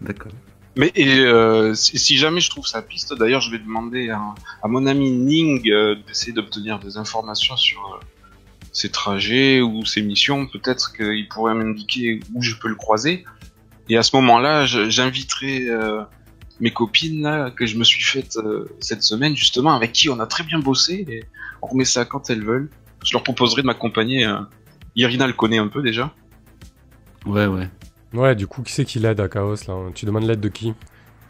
D'accord. Mais et, euh, si, si jamais je trouve sa piste, d'ailleurs, je vais demander à, à mon ami Ning euh, d'essayer d'obtenir des informations sur euh, ses trajets ou ses missions. Peut-être qu'il pourrait m'indiquer où je peux le croiser. Et à ce moment-là, j'inviterai euh, mes copines là, que je me suis faites euh, cette semaine, justement, avec qui on a très bien bossé. Et on remet ça quand elles veulent. Je leur proposerai de m'accompagner. euh. Irina le connaît un peu déjà. Ouais, ouais. Ouais, du coup, qui c'est qui l'aide à Chaos là Tu demandes l'aide de qui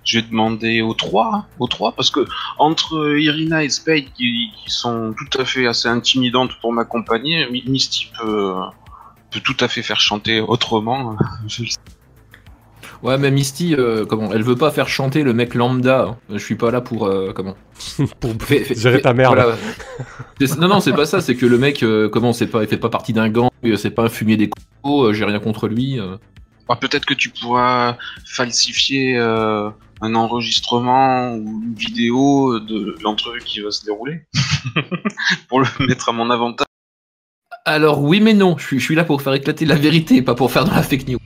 Je vais demander aux trois, hein, aux trois, parce que entre Irina et Spade, qui, qui sont tout à fait assez intimidantes pour m'accompagner, Mi- Misty peut, peut tout à fait faire chanter autrement. Ouais, mais Misty, euh, comment Elle veut pas faire chanter le mec lambda. hein. Je suis pas là pour euh, comment Pour gérer fais- ta merde. voilà. Non, non, c'est pas ça. C'est que le mec, euh, comment C'est pas, il fait pas partie d'un gang. euh, C'est pas un fumier des cocos. euh, J'ai rien contre lui. euh. Ah, Peut-être que tu pourras falsifier euh, un enregistrement ou une vidéo de l'entrevue qui va se dérouler pour le mettre à mon avantage. Alors oui, mais non. Je suis, je suis là pour faire éclater la vérité, pas pour faire de la fake news.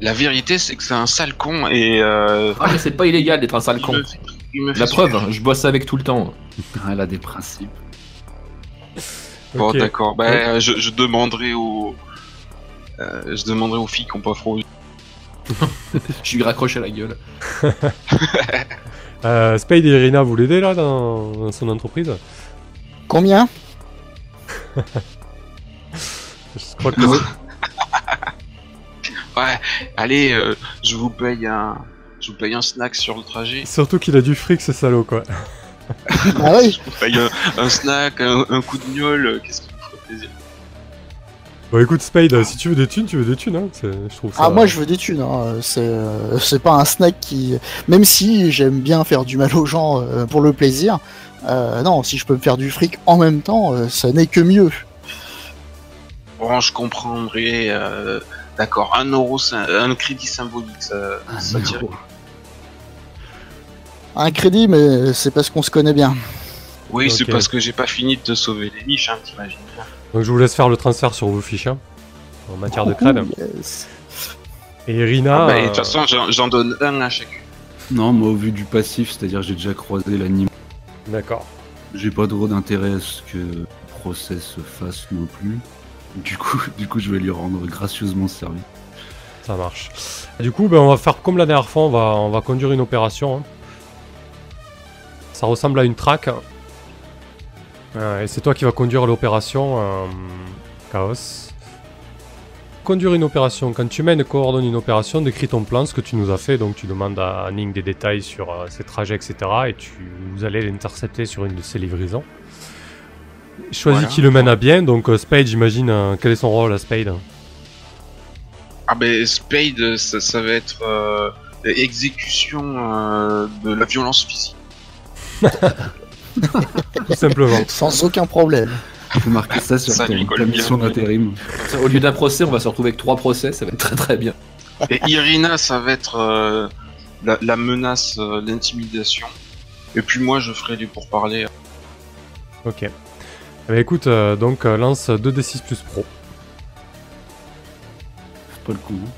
La vérité, c'est que c'est un sale con et euh, Ah, mais c'est pas illégal d'être un sale il con. me fait- il me fait La preuve, super. hein, je bosse avec tout le temps. Ah, Elle a des principes. Bon, d'accord. Bah, je, je demanderai aux, euh, je demanderai aux filles qui ont pas froid. Je lui raccroche à la gueule. Euh, Spade et Irina, vous l'aidez là dans, dans son entreprise? Combien? Je crois que Ouais, allez, euh, je vous paye un, je vous paye un snack sur le trajet. surtout qu'il a du fric ce salaud quoi. Ah oui Je vous paye un, un snack, un, un coup de gnôle, euh, qu'est-ce qui vous ferait plaisir Bon écoute Spade, si tu veux des thunes, tu veux des thunes hein. c'est- Je trouve ça. Ah moi je veux des thunes, hein. c'est euh, c'est pas un snack qui... Même si j'aime bien faire du mal aux gens euh, pour le plaisir, euh, non, si je peux me faire du fric en même temps, euh, ça n'est que mieux. Bon, je comprendrais. D'accord, un euro, un crédit symbolique, ça, ça tire. Un crédit, mais c'est parce qu'on se connaît bien. Oui, c'est parce que j'ai pas fini de te sauver les niches, hein, t'imagines bien. Donc je vous laisse faire le transfert sur vos fiches hein, en matière de. Ouh, yes. Et Irina. Ah bah, de euh, toute façon, j'en donne un à chacun. Non, moi, au vu du passif, c'est-à-dire j'ai déjà croisé l'anime. D'accord. J'ai pas trop d'intérêt à ce que le procès se fasse non plus. Du coup, du coup, je vais lui rendre gracieusement service. Ça marche. Du coup, ben, on va faire comme la dernière fois, on va, on va conduire une opération. hein. Ça ressemble à une traque. Euh, et c'est toi qui vas conduire l'opération euh, Chaos. Conduire une opération. Quand tu mènes et coordonnes une opération, décris ton plan, ce que tu nous as fait. Donc tu demandes à Ning des détails sur euh, ses trajets, etc. Et tu, vous allez l'intercepter sur une de ses livraisons. Choisis Voilà. qui le mène à bien. Donc euh, Spade, j'imagine, euh, quel est son rôle à Spade Ah ben Spade, ça, ça va être euh, exécution euh, de la violence physique. Tout simplement. Sans aucun problème. Je peux marquer ça sur Ça ton- ta mission d'intérim. Au lieu d'un procès, on va se retrouver avec trois procès, ça va être très très bien. Et Irina, ça va être euh, la, la menace, euh, l'intimidation. Et puis moi, je ferai du pourparler. Ok. Eh ben, écoute, euh, donc euh, lance 2d6 plus pro. C'est pas le coup. hein.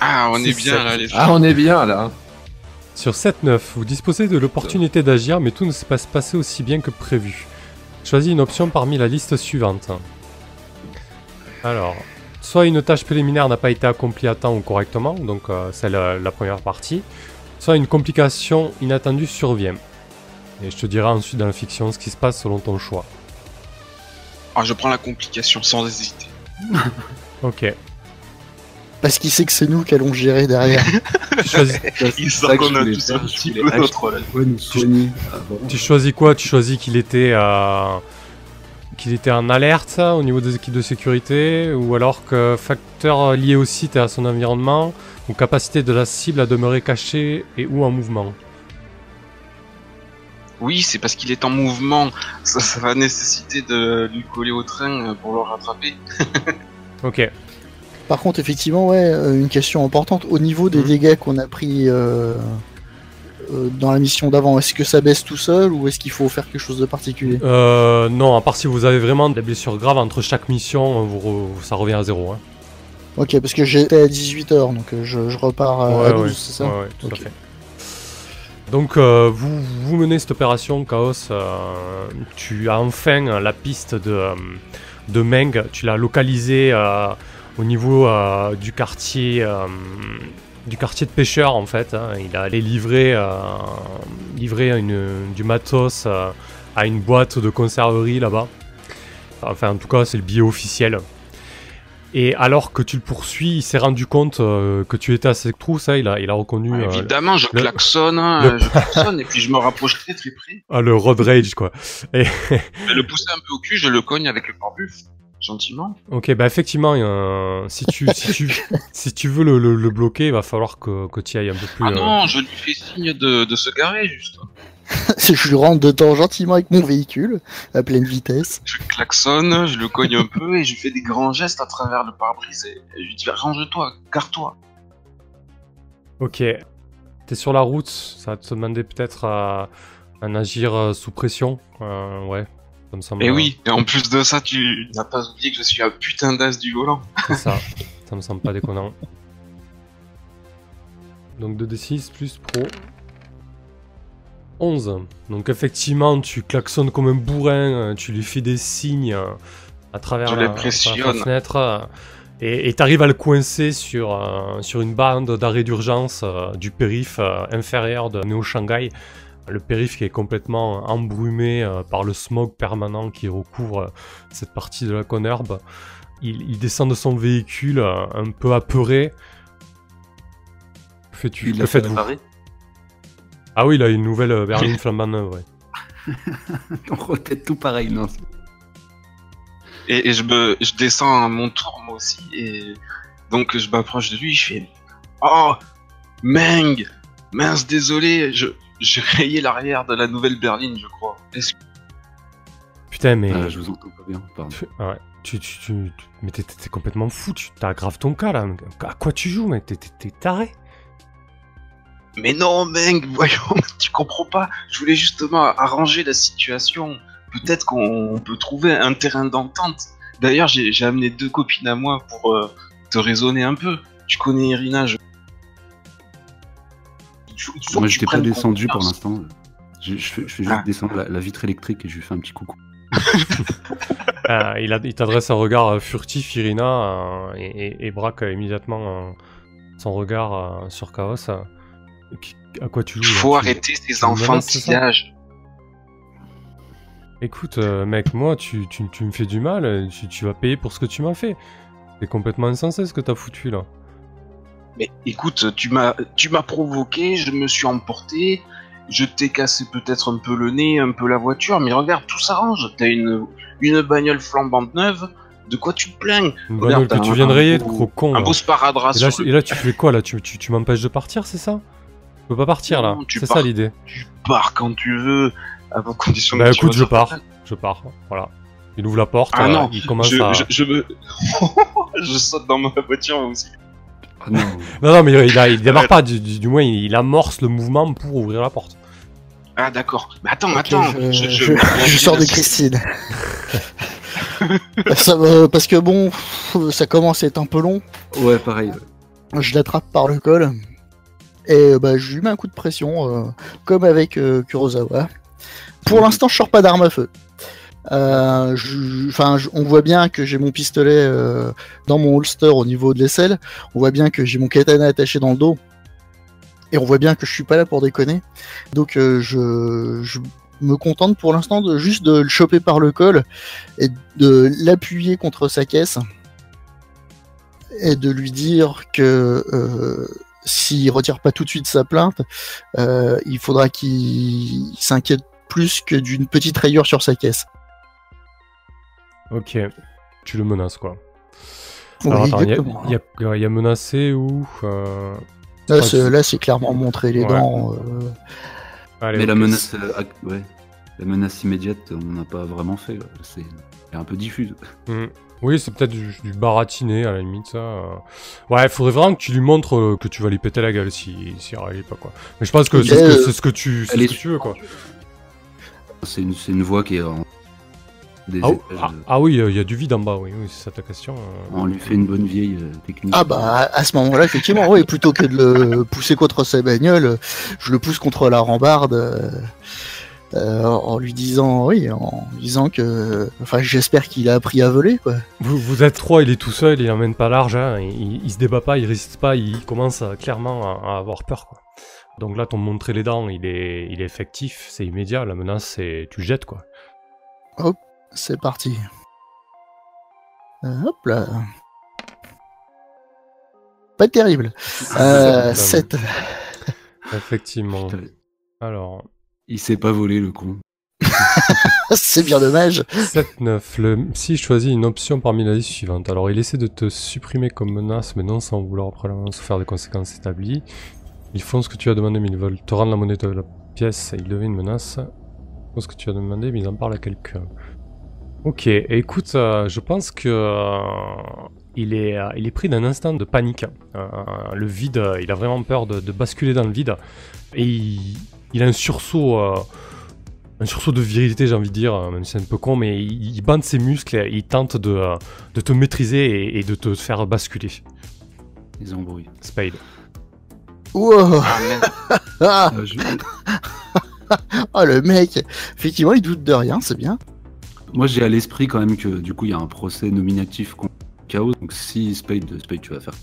Ah, on est bien là, les Ah, on est bien là. Sur 7-9, vous disposez de l'opportunité d'agir, mais tout ne s'est pas passé aussi bien que prévu. Choisis une option parmi la liste suivante. Alors, soit une tâche préliminaire n'a pas été accomplie à temps ou correctement, donc euh, c'est la, la première partie, soit une complication inattendue survient. Et je te dirai ensuite dans la fiction ce qui se passe selon ton choix. Ah, je prends la complication sans hésiter. Ok. Parce qu'il sait que c'est nous qui allons gérer derrière. Tu choisis, Il que qu'on a tous un petit peu notre tu choisis quoi? Tu choisis qu'il était euh, qu'il était en alerte au niveau des équipes de sécurité, ou alors que facteur lié au site et à son environnement, ou capacité de la cible à demeurer cachée et ou en mouvement? Oui, c'est parce qu'il est en mouvement. Ça, ça va nécessiter de lui coller au train euh, pour le rattraper. Ok. Par contre, effectivement, ouais, euh, une question importante. Au niveau des Mhm. dégâts qu'on a pris euh, euh, dans la mission d'avant, est-ce que ça baisse tout seul ou est-ce qu'il faut faire quelque chose de particulier? Euh, non, à part si vous avez vraiment des blessures graves entre chaque mission, vous re- ça revient à zéro. Hein. Ok, parce que j'étais à 18h, donc je, je repars à, à 12, ouais, c'est ça? Ouais, ouais, tout à fait. Donc euh, vous, menez cette opération Chaos, euh, tu as enfin la piste de, euh, Meng, tu l'as localisé euh, au niveau du quartier du quartier de pêcheurs en fait. hein. Il a allé livrer, livrer du matos à une boîte de conserverie là-bas. Enfin en tout cas c'est le billet officiel. Et alors que tu le poursuis, il s'est rendu compte euh, que tu étais à cette trousse, hein, il, a, il a reconnu euh, Évidemment, je le- klaxonne, hein, le- je klaxonne, et puis je me rapproche très très près. ah, le road rage quoi. Je vais le pousser un peu au cul, je le cogne avec le pare gentiment. Ok, bah effectivement, euh, si, tu, si, tu, si tu veux le, le- le bloquer, il va falloir que, que tu ailles un peu plus. Ah euh, non, je lui fais signe de, de se garer, juste. je lui rentre dedans gentiment avec mon véhicule, à pleine vitesse. Je klaxonne, je le cogne un peu, et je lui fais des grands gestes à travers le pare-brise, et je lui dis, range-toi, gare-toi. Ok. T'es sur la route, ça va te demander peut-être à, à agir euh, sous pression? Euh, ouais, ça me semble. Et oui, et en plus de ça, tu n'as pas oublié que je suis un putain d'as du volant. C'est ça. ça me semble pas déconnant. Donc 2d6 plus pro. 11. Donc effectivement, tu klaxonnes comme un bourrin, euh, tu lui fais des signes euh, à travers la, à l'impressionne. travers la fenêtre. euh, Et t'arrives à le coincer sur, euh, sur une bande d'arrêt d'urgence euh, du périph' euh, inférieur de Neo Shanghai. Le périph' qui est complètement embrumé par le smog permanent qui recouvre cette partie de la Conherbe. Il, il descend de son véhicule un peu apeuré. Que fais-tu? Il Que faites-vous? Ah oui, il a une nouvelle euh, berline flambant neuve, ouais. On retête tout pareil, non Et, et je me, je descends à mon tour moi aussi et donc je m'approche de lui, je fais Oh Meng Mince désolé, je j'ai rayé l'arrière de la nouvelle berline je crois. Est-ce Putain, mais... Ah, Je vous entends pas bien, pardon. Tu- ah ouais. Tu, tu, tu- mais t'es, t'es complètement fou, tu t'aggraves ton cas là. À quoi tu joues, mec? T'es, t'es- t'es taré. Mais non Meng, voyons, tu comprends pas. Je voulais justement arranger la situation. Peut-être qu'on peut trouver un terrain d'entente. D'ailleurs j'ai amené deux copines à moi pour euh, te raisonner un peu. Tu connais Irina, je... Il faut- il faut Moi, que tu j'étais pas descendu pour l'instant. Je, je fais, je fais juste Ah. descendre la, la vitre électrique et je lui fais un petit coucou. Euh, il, t'adresse un regard euh, furtif, Irina, euh, et, et- et braque immédiatement euh, son regard euh, sur Chaos. À quoi tu Il joues là faut Tu- arrêter ces tu ça enfantillages. Écoute, euh, mec, moi, tu, tu- tu me fais du mal, tu, tu vas payer pour ce que tu m'as fait. C'est complètement insensé ce que t'as foutu là. Mais écoute, tu m'as, tu m'as provoqué, je me suis emporté, je t'ai cassé peut-être un peu le nez, un peu la voiture, mais regarde, tout s'arrange. T'as une, une bagnole flambante neuve, de quoi tu te plains? Une Regarde, bagnole que tu viens de rayer, gros con. Un là. beau sparadrap Et là, le- et là, tu fais quoi là? Tu, tu, tu m'empêches de partir, c'est ça? Je peux pas partir là. C'est ça l'idée. Tu pars quand tu veux, à vos conditions Bah écoute, je pars. Je pars. Voilà. Il ouvre la porte. Ah euh, non, il commence je, à. je, je me... je saute dans ma voiture aussi. Ah non, Non, non, mais il, a, il démarre pas. Du, du- du moins, il, il amorce le mouvement pour ouvrir la porte. Ah d'accord. Mais attends, attends. je, je, je- je sors de Christine. Ça va- parce que bon, ça commence à être un peu long. ouais, pareil. ouais. Je l'attrape par le col. Et bah, je lui mets un coup de pression, euh, comme avec euh, Kurosawa. Pour l'instant, je sors pas d'arme à feu. Euh, je- Enfin, je- on voit bien que j'ai mon pistolet euh, dans mon holster au niveau de l'aisselle. On voit bien que j'ai mon katana attaché dans le dos. Et on voit bien que je suis pas là pour déconner. Donc, euh, je, je me contente pour l'instant de juste de le choper par le col et de l'appuyer contre sa caisse et de lui dire que s'il retire pas tout de suite sa plainte, euh, il faudra qu'il s'inquiète plus que d'une petite rayure sur sa caisse. Ok. Tu le menaces quoi. Oui, Alors attends, il y, a- exactement. il y a- il y a menacé ou. euh, Là, c'est, c'est- là, c'est clairement montrer les Ouais. dents. euh, Allez, Mais la menace, euh, ac- ouais. la menace immédiate, on n'a pas vraiment fait. C'est un peu diffuse. Hmm. Oui, c'est peut-être du, du baratiné à la limite, ça. euh. Ouais, il faudrait vraiment que tu lui montres euh, que tu vas lui péter la gueule si, si réagit pas, quoi. Mais je pense que c'est ce que, euh, c'est ce que tu, c'est elle ce que tu veux, quoi. C'est une, c'est une voie qui est en. Des Ah, ah- ah oui, il y a du vide en bas, oui, oui c'est ça ta question. euh. On lui fait une bonne vieille euh, technique. Ah bah à ce moment-là, effectivement, oui, plutôt que de le pousser contre sa bagnole, je le pousse contre la rambarde euh, euh, en lui disant, oui, en lui disant que, enfin, j'espère qu'il a appris à voler, quoi. Vous, vous êtes trois, il est tout seul, il emmène pas large, hein, il, il se débat pas, il résiste pas, il commence à- clairement à, à avoir peur, quoi. Donc là, ton montrer les dents, il est, il est effectif, c'est immédiat, la menace, c'est tu jettes, quoi. C'est parti. Euh, hop là. Pas terrible. Euh, 7. Effectivement. Putain, Alors, Il sait pas voler le con. C'est bien dommage. 7-9. Le psy choisit une option parmi la liste suivante. Alors, il essaie de te supprimer comme menace, mais non sans vouloir probablement souffrir des conséquences établies. Ils font ce que tu as demandé, mais ils veulent te rendre la monnaie de la pièce et ils deviennent une menace. Ils font ce que tu as demandé, mais ils en parlent à quelqu'un. Ok, écoute, euh, je pense que euh, il, est, euh, il est pris d'un instant de panique. Euh, le vide, euh, il a vraiment peur de, de basculer dans le vide. Et il, il a un sursaut, euh, un sursaut de virilité, j'ai envie de dire, même si c'est un peu con, mais il, il bande ses muscles et il tente de, euh, de te maîtriser et, et de te faire basculer. Les embrouilles. Spade. Wow. Ah. Ah, Euh, je- ah, le mec. Effectivement, il doute de rien, c'est bien. Moi, j'ai à l'esprit quand même que du coup, il y a un procès nominatif contre chaos. Donc si Spade, Spade tu vas faire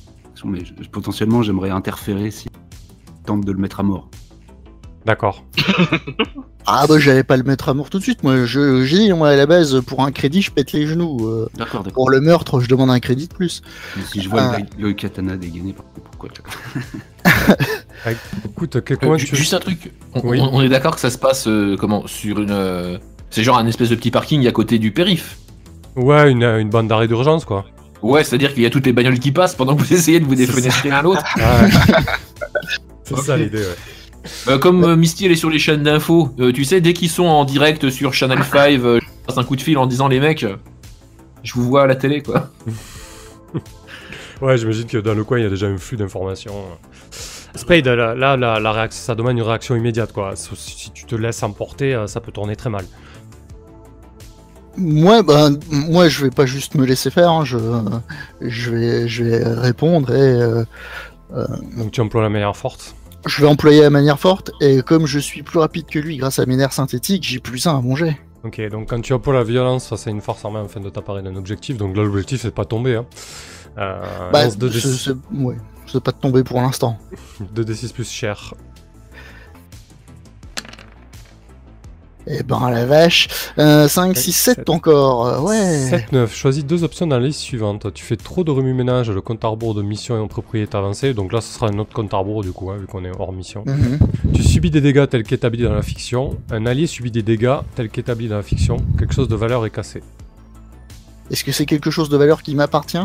mais je- potentiellement j'aimerais interférer si tente de le mettre à mort. D'accord. Ah bah j'allais pas le mettre à mort tout de suite. Moi, je j'ai dit moi à la base pour un crédit je pète les genoux. Euh, D'accord, d'accord. pour le meurtre, je demande un crédit de plus. Mais si je vois Ah. le, le katana dégainé, par contre, pourquoi Écoute, Euh, tu... Juste un truc. On, Oui. on- on est d'accord que ça se passe euh, comment sur une. euh, C'est genre un espèce de petit parking à côté du périph. Ouais, une, une bande d'arrêt d'urgence, quoi. Ouais, c'est-à-dire qu'il y a toutes les bagnoles qui passent pendant que vous essayez de vous C'est défenestrer l'un l'autre. C'est Ok. ça l'idée, ouais. Euh, comme euh, Misty elle est sur les chaînes d'infos, euh, tu sais, dès qu'ils sont en direct sur Channel 5, euh, je passe un coup de fil en disant les mecs, je vous vois à la télé quoi. Ouais, j'imagine que dans le coin, il y a déjà un flux d'informations. Spade, là, là, la, la réaction, ça demande une réaction immédiate, quoi. Si si tu te laisses emporter, ça peut tourner très mal. Moi, bah, moi, je vais pas juste me laisser faire. hein, Je, je vais, je vais répondre et euh, Donc tu emploies la manière forte. Je vais employer la manière forte. Et comme je suis plus rapide que lui grâce à mes nerfs synthétiques, j'ai plus un à manger. Ok, donc quand tu emploies la violence face à une force armée afin de t'apparer d'un objectif, donc là l'objectif c'est pas tomber, hein. Euh, Bah, lance 2d6 c'est- c'est- ouais, c'est pas de tomber pour l'instant. 2d6 plus cher. Eh ben la vache. Euh, 5, 6, 7 encore. euh, ouais. 7-9, choisis deux options dans la liste suivante. Tu fais trop de remue-ménage, le compte à rebours de mission et en propriété avancée, donc là ce sera un autre compte à rebours du coup, hein, vu qu'on est hors mission. Mhm. Tu subis des dégâts tels qu'établis dans la fiction, un allié subit des dégâts tels qu'établis dans la fiction, quelque chose de valeur est cassé. Est-ce que c'est quelque chose de valeur qui m'appartient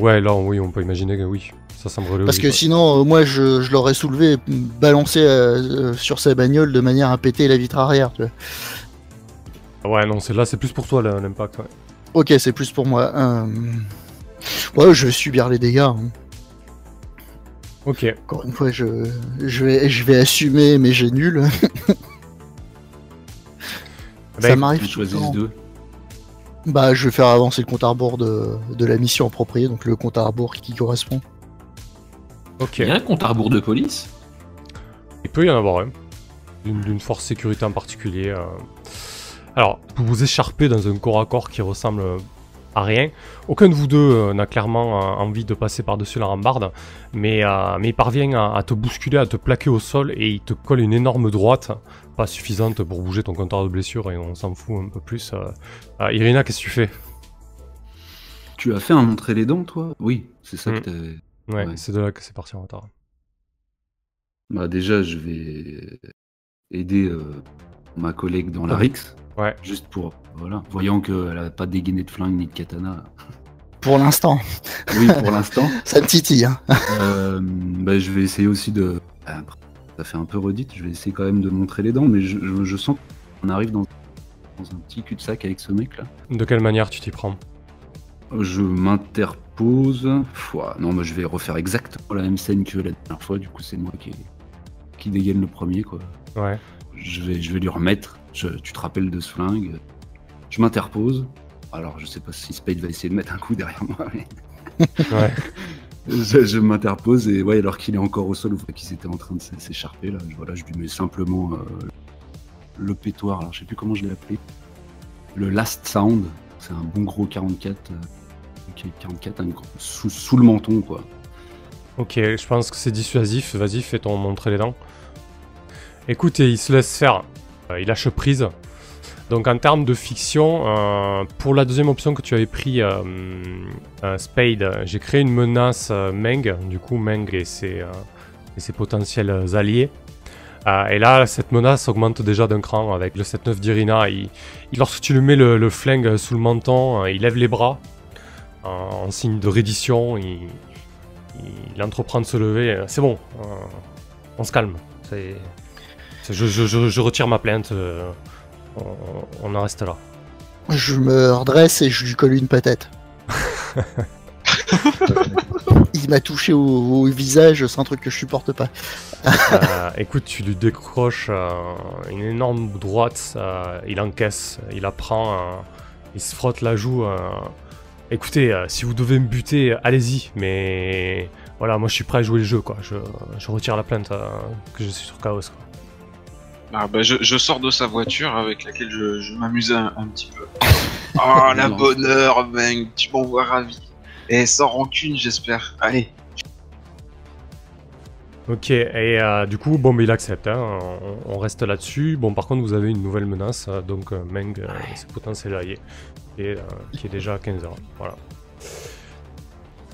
ouais, là oui, on peut imaginer que oui, ça Parce oui, que quoi. sinon, euh, moi, je, je l'aurais soulevé, et balancé euh, euh, sur sa bagnole de manière à péter la vitre arrière. tu vois. Ouais, non, c'est là c'est plus pour toi là, l'impact, ouais. Ok, c'est plus pour moi. Euh, Ouais, je vais subir les dégâts. hein. Ok, Encore une fois, je, je, vais, je vais assumer, mais j'ai nul. Ça Ben, m'arrive Ils tout le choisissent temps. deux. Bah, je vais faire avancer le compte à rebours de, de la mission appropriée, donc le compte à rebours qui correspond. Ok. Il y a un compte à rebours de police. Il peut y en avoir un. D'une d'une force sécurité en particulier. euh. Alors, vous vous écharpez dans un corps à corps qui ressemble euh, à rien. Aucun de vous deux euh, n'a clairement envie de passer par-dessus la rambarde, mais, euh, mais il parvient à, à te bousculer, à te plaquer au sol et il te colle une énorme droite, pas suffisante pour bouger ton compteur de blessure et on s'en fout un peu plus. euh. Euh, Irina, qu'est-ce que tu fais? Tu as fait un montrer les dents, toi? Oui, c'est ça Mm. que t'as. Ouais, Ouais. c'est de là que c'est parti en retard. Bah déjà, je vais aider euh, ma collègue dans la Ouais. Rix. Ouais. Juste pour, voilà, voyant qu'elle a pas dégainé de flingue ni de katana. Pour l'instant, Oui, pour l'instant. ça me titille. Hein. Euh, bah, je vais essayer aussi de. Après, ça fait un peu redite, je vais essayer quand même de montrer les dents, mais je, je- je sens qu'on arrive dans, dans un petit cul-de-sac avec ce mec-là. De quelle manière tu t'y prends? Je Pouah, Non, mais je vais refaire exactement la même scène que la dernière fois, du coup, c'est moi qui, qui dégaine le premier, quoi. Ouais. Je vais, je vais lui remettre. Je- tu te rappelles de ce flingue. Je m'interpose. Alors, je sais pas si Spade va essayer de mettre un coup derrière moi, mais Ouais. je, je m'interpose et ouais, alors qu'il est encore au sol, ou qu'il était en train de s'é- s'écharper, là, je, voilà, je lui mets simplement euh, le pétoire. Alors, je sais plus comment je l'ai appelé. Le Last Sound. C'est un bon gros 44. euh, 44 un gros- sous, sous le menton, quoi. Ok, je pense que c'est dissuasif. Vas-y, fais ton montrer les dents. Écoute, il se laisse faire. Euh, il lâche prise. Donc en termes de fiction, euh, pour la deuxième option que tu avais pris, euh, Spade, j'ai créé une menace Meng, du coup Meng et ses, potentiels alliés. Et là, cette menace augmente déjà d'un cran avec le 7-9 d'Irina. Lorsque tu lui mets le, flingue sous le menton, il lève les bras en, en signe de reddition. Il, il entreprend de se lever. euh, C'est bon, euh, on se calme. C'est- je, je- je- je retire ma plainte. euh, on, on en reste là. Je me redresse et je lui colle une patate. Il m'a touché au, au visage, c'est un truc que je supporte pas. Euh, écoute, tu lui décroches euh, une énorme droite. euh, il encaisse, il apprend, euh, il se frotte la joue. Euh. Écoutez, euh, si vous devez me buter, allez-y. Mais voilà, moi je suis prêt à jouer le jeu. quoi. Je, je retire la plainte euh, que je suis sur Chaos. quoi. Ah bah je, je sors de sa voiture avec laquelle je, je m'amusais un, un petit peu. Oh la bonne heure, mec, tu m'envoies ravi. Et sans rancune, j'espère. Allez. Ok, et euh, du coup, bon, mais il accepte, hein, on, on reste là-dessus. Bon, par contre, vous avez une nouvelle menace, euh, donc euh, Meng, euh, c'est potentiel allié, et, euh, qui est déjà à 15 heures. Voilà.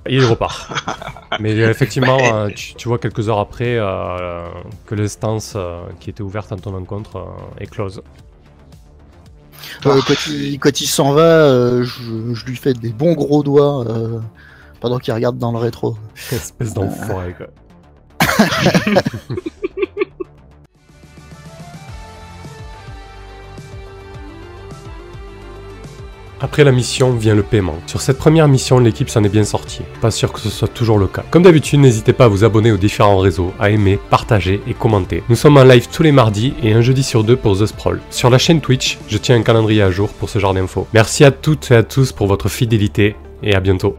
Et il repart. mais euh, effectivement, euh, tu, tu vois quelques heures après euh, que l'instance euh, qui était ouverte à ton encontre euh, est close. Euh, quand il, quand il s'en va, euh, je, je lui fais des bons gros doigts euh, pendant qu'il regarde dans le rétro. Espèce d'enfoiré, quoi. Après la mission vient le paiement. Sur cette première mission, l'équipe s'en est bien sortie. Pas sûr que ce soit toujours le cas. Comme d'habitude, n'hésitez pas à vous abonner aux différents réseaux, à aimer, partager et commenter. Nous sommes en live tous les mardis et un jeudi sur deux pour The Sprawl. Sur la chaîne Twitch, je tiens un calendrier à jour pour ce genre d'infos. Merci à toutes et à tous pour votre fidélité et à bientôt.